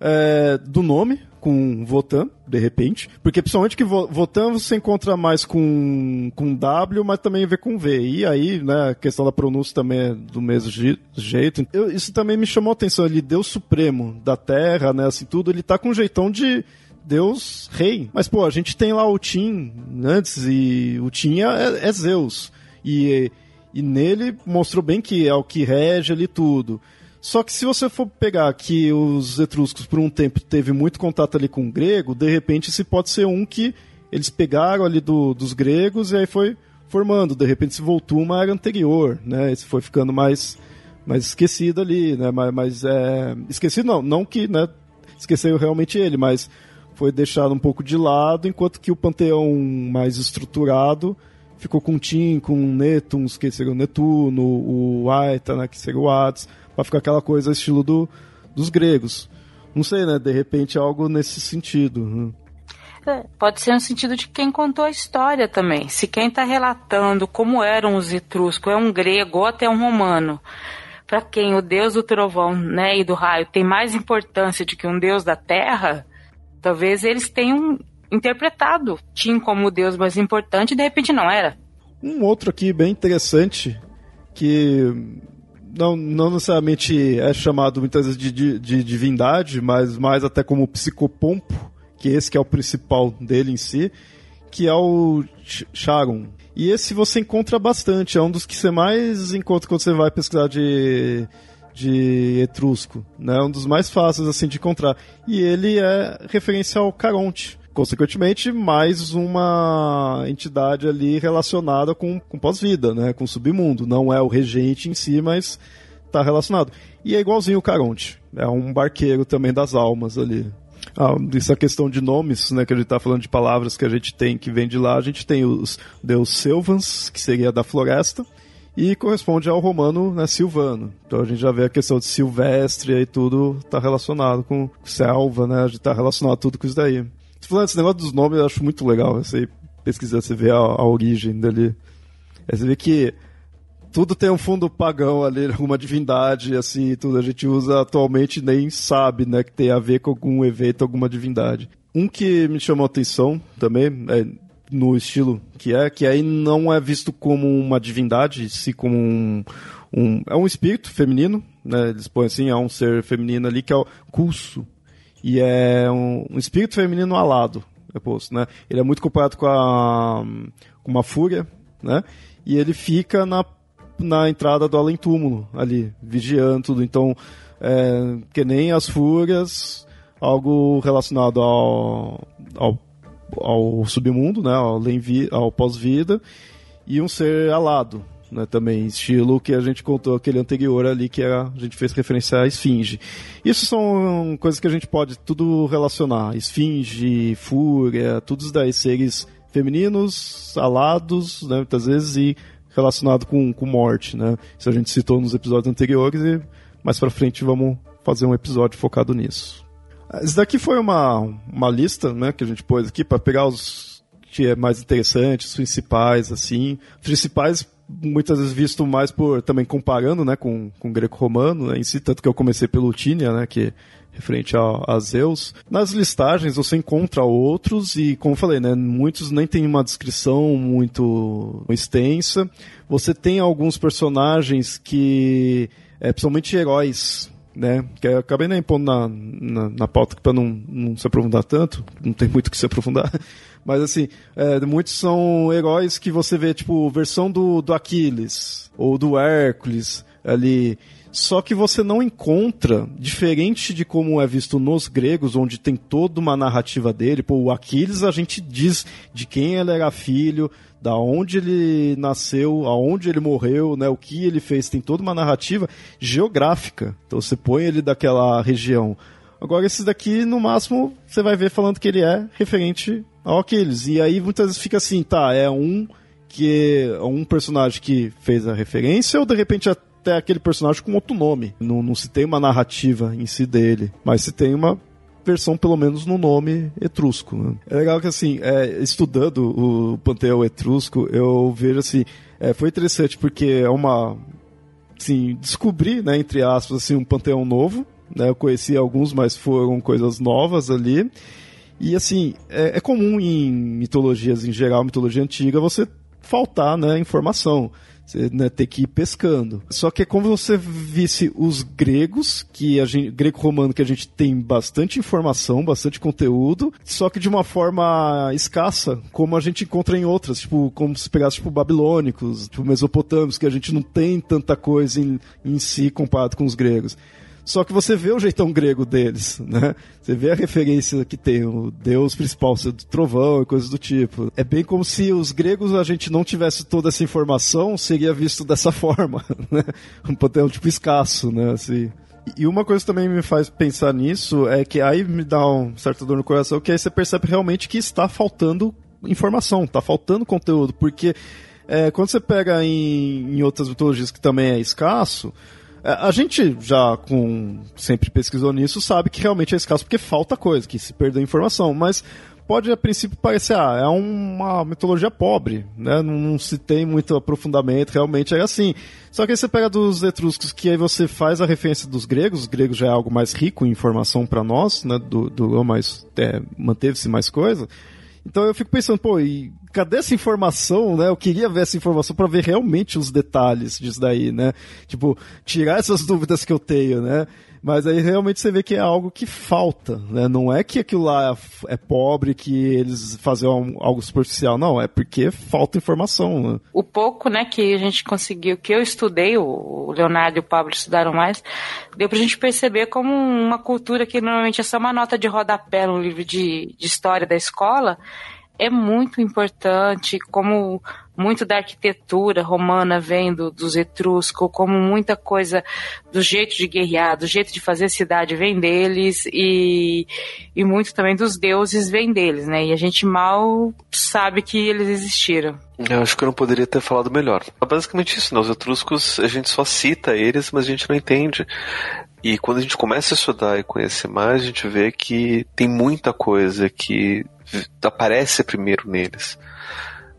é, do nome, com Votan, de repente. Porque principalmente que Votan você encontra mais com, com W, mas também vê com V. E aí, né, a questão da pronúncia também é do mesmo jeito. Eu, isso também me chamou a atenção. Ele, Deus Supremo da Terra, né, assim, tudo, ele tá com um jeitão de. Deus rei. Mas, pô, a gente tem lá o Tim antes e o Tim é, é Zeus. E, e nele mostrou bem que é o que rege ali tudo. Só que se você for pegar que os etruscos por um tempo teve muito contato ali com o grego, de repente esse pode ser um que eles pegaram ali do, dos gregos e aí foi formando. De repente se voltou uma era anterior, né? Esse foi ficando mais, mais esquecido ali, né? Mas, mas é... esquecido não, não que, né? Esqueceu realmente ele, mas foi deixado um pouco de lado, enquanto que o panteão mais estruturado ficou com Tim, com Netuns, que seria o Netuno, o Aita, né, que seria o Hades, para ficar aquela coisa estilo do, dos gregos. Não sei, né? De repente algo nesse sentido. Né? É, pode ser no sentido de quem contou a história também. Se quem está relatando como eram os etruscos é um grego ou até um romano, para quem o deus do trovão né, e do raio tem mais importância do que um deus da terra, talvez eles tenham interpretado Tim como o deus mais importante e de repente não era. Um outro aqui bem interessante que não, não necessariamente é chamado muitas vezes de, de, de divindade, mas mais até como psicopompo, que esse que é o principal dele em si, que é o Charon. E esse você encontra bastante, é um dos que você mais encontra quando você vai pesquisar de, de etrusco, né? Um dos mais fáceis assim de encontrar. E ele é referência ao Caronte. Consequentemente, mais uma entidade ali relacionada com, com pós-vida, né? Com submundo. Não é o regente em si, mas está relacionado. E é igualzinho o Caronte. É um barqueiro também das almas ali. Ah, essa questão de nomes, né, que a gente está falando de palavras que a gente tem que vem de lá, a gente tem os deus Silvans, que seria da floresta, e corresponde ao romano né, Silvano. Então a gente já vê a questão de silvestre e tudo está relacionado com selva, né? A gente está relacionado tudo com isso daí. Falando esse negócio dos nomes, eu acho muito legal. Você pesquisar, você vê a, a origem dali. É, você vê que tudo tem um fundo pagão ali, alguma divindade, assim, tudo a gente usa atualmente nem sabe, né, que tem a ver com algum evento, alguma divindade. Um que me chamou a atenção também, é, no estilo que é, que aí não é visto como uma divindade, se como um, um, é um espírito feminino, né, eles põem assim, é um ser feminino ali que é o Culso, e é um, um espírito feminino alado, é posto, né, ele é muito comparado com, a, com uma fúria, né, e ele fica na na entrada do além-túmulo ali, vigiando tudo. Então, é, que nem as fúrias, algo relacionado ao, ao, ao submundo, né, ao, ao pós-vida, e um ser alado, né, também, estilo que a gente contou aquele anterior ali, que era, a gente fez referência à esfinge. Isso são coisas que a gente pode tudo relacionar, esfinge, fúria, todos daí seres femininos, alados, né, muitas vezes, e relacionado com, com morte, né? Isso a gente citou nos episódios anteriores e mais pra frente vamos fazer um episódio focado nisso. Isso daqui foi uma, uma lista, né, que a gente pôs aqui para pegar os que é mais interessante, os principais, assim. Principais, muitas vezes visto mais por, também comparando, né, com, com greco-romano, né, em si, tanto que eu comecei pelo Tínia, né, que referente a, a, Zeus. Nas listagens você encontra outros e, como eu falei, né, muitos nem tem uma descrição muito extensa. Você tem alguns personagens que, é, principalmente heróis, né, que acabei nem pondo na, na, na pauta para não, não se aprofundar tanto, não tem muito que se aprofundar. Mas assim, é, muitos são heróis que você vê, tipo, versão do, do Aquiles ou do Hércules ali. Só que você não encontra, diferente de como é visto nos gregos, onde tem toda uma narrativa dele. Pô, o Aquiles a gente diz de quem ele era filho, da onde ele nasceu, aonde ele morreu, né, o que ele fez, tem toda uma narrativa geográfica. Então você põe ele daquela região. Agora esses daqui, no máximo, você vai ver falando que ele é referente ao Aquiles. E aí muitas vezes fica assim, tá, é um que é um personagem que fez a referência ou de repente até aquele personagem com outro nome. Não, não se tem uma narrativa em si dele, mas se tem uma versão, pelo menos, no nome etrusco. Né? É legal que, assim, é, estudando o panteão etrusco, eu vejo, assim, é, foi interessante porque é uma, assim, descobri, né, entre aspas, assim, um panteão novo, né, eu conheci alguns, mas foram coisas novas ali, e, assim, é, é comum em mitologias, em geral, mitologia antiga, você faltar, né, informação. Você né, ter que ir pescando. Só que é como você visse os gregos, que a gente, greco-romano, que a gente tem bastante informação, bastante conteúdo, só que de uma forma escassa, como a gente encontra em outras, tipo, como se pegasse tipo babilônicos, tipo mesopotâmicos, que a gente não tem tanta coisa em, em si comparado com os gregos. Só que você vê o jeitão grego deles, né? Você vê a referência que tem o deus principal ser do trovão e coisas do tipo. É bem como se os gregos a gente não tivesse toda essa informação, seria visto dessa forma, né? Um panteão tipo escasso, né? Assim. E uma coisa que também me faz pensar nisso é que aí me dá um certo dor no coração, que aí você percebe realmente que está faltando informação, está faltando conteúdo, porque é, quando você pega em, em outras mitologias que também é escasso, a gente já com sempre pesquisou nisso, sabe que realmente é escasso porque falta coisa, que se perdeu informação, mas pode a princípio parecer, ah, é uma mitologia pobre, né? Não, não, se tem muito aprofundamento, realmente é assim. Só que aí você pega dos etruscos, que aí você faz a referência dos gregos, os gregos já é algo mais rico em informação para nós, né? Do, do mais é, manteve-se mais coisa. Então eu fico pensando, pô, e cadê essa informação, né? Eu queria ver essa informação para ver realmente os detalhes disso daí, né? Tipo, tirar essas dúvidas que eu tenho, né? Mas aí realmente você vê que é algo que falta, né? Não é que aquilo lá é pobre, que eles fazem algo superficial, não, é porque falta informação. Né? O pouco, né, que a gente conseguiu, que eu estudei, o Leonardo e o Pablo estudaram mais, deu pra gente perceber como uma cultura que normalmente é só uma nota de rodapé no livro de, de história da escola, é muito importante, como muito da arquitetura romana vem do, dos etruscos, como muita coisa do jeito de guerrear, do jeito de fazer cidade vem deles e, e muito também dos deuses vem deles, né? E a gente mal sabe que eles existiram. Eu acho que eu não poderia ter falado melhor. É basicamente isso, né? Os etruscos, a gente só cita eles, mas a gente não entende. E quando a gente começa a estudar e conhecer mais, a gente vê que tem muita coisa que aparece primeiro neles.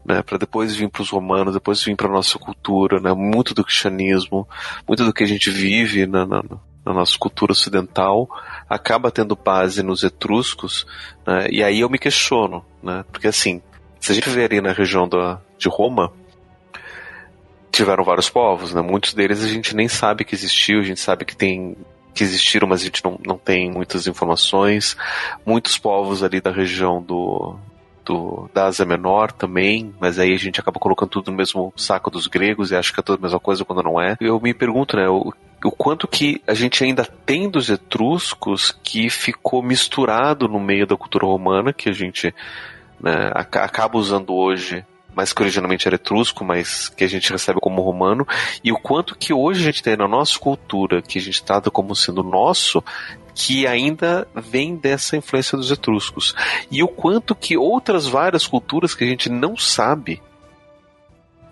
Né, para depois vir para os romanos, depois vir para nossa cultura, né, muito do cristianismo, muito do que a gente vive na, na, na nossa cultura ocidental acaba tendo base nos etruscos, né, e aí eu me questiono, né, porque assim, se a gente ver ali na região da, de Roma, tiveram vários povos, né, muitos deles a gente nem sabe que existiu, a gente sabe que tem que existiram, mas a gente não, não tem muitas informações. Muitos povos ali da região do, do, da Ásia Menor também, mas aí a gente acaba colocando tudo no mesmo saco dos gregos e acha que é tudo a mesma coisa quando não é. Eu me pergunto, né, o, o quanto que a gente ainda tem dos etruscos que ficou misturado no meio da cultura romana, que a gente né, acaba usando hoje mas que originalmente era etrusco, mas que a gente recebe como romano, e o quanto que hoje a gente tem na nossa cultura, que a gente trata como sendo nosso, que ainda vem dessa influência dos etruscos. E o quanto que outras várias culturas que a gente não sabe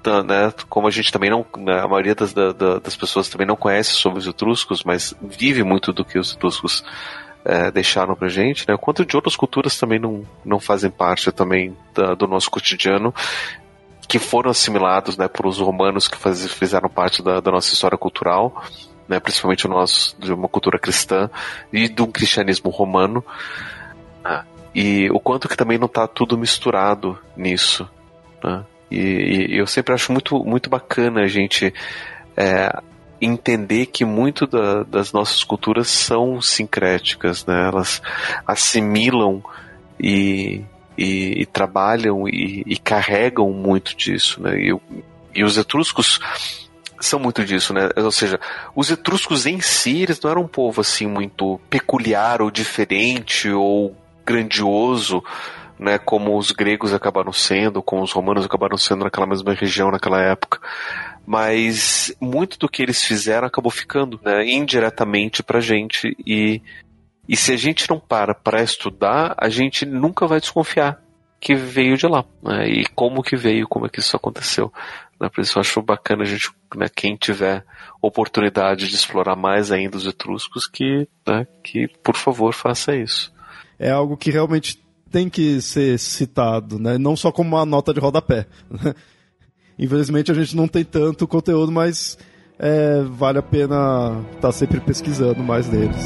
tá, né, como a gente também não, né, a maioria das, da, das pessoas também não conhece sobre os etruscos, mas vive muito do que os etruscos é, deixaram pra gente, né? Quanto de outras culturas também não, não fazem parte também da, do nosso cotidiano, que foram assimilados, né, por os romanos que faz, fizeram parte da, da nossa história cultural, né, principalmente nós de uma cultura cristã e um cristianismo romano, né? e o quanto que também não está tudo misturado nisso, né? E, e, eu sempre acho muito, muito bacana a gente é, entender que muito da, das nossas culturas são sincréticas, né? Elas assimilam e, e, e trabalham e, e, carregam muito disso, né? E, e os etruscos são muito disso, né? Ou seja, os etruscos em si, eles não eram um povo assim muito peculiar ou diferente ou grandioso, né, como os gregos acabaram sendo, como os romanos acabaram sendo naquela mesma região naquela época mas muito do que eles fizeram acabou ficando né, indiretamente pra gente e, e se a gente não para para estudar, a gente nunca vai desconfiar que veio de lá né, e como que veio, como é que isso aconteceu. Né, por isso eu acho bacana a gente, né, quem tiver oportunidade de explorar mais ainda os etruscos, que, né, que por favor faça isso. É algo que realmente tem que ser citado, né? não só como uma nota de rodapé. Infelizmente a gente não tem tanto conteúdo, mas é, vale a pena estar tá sempre pesquisando mais deles.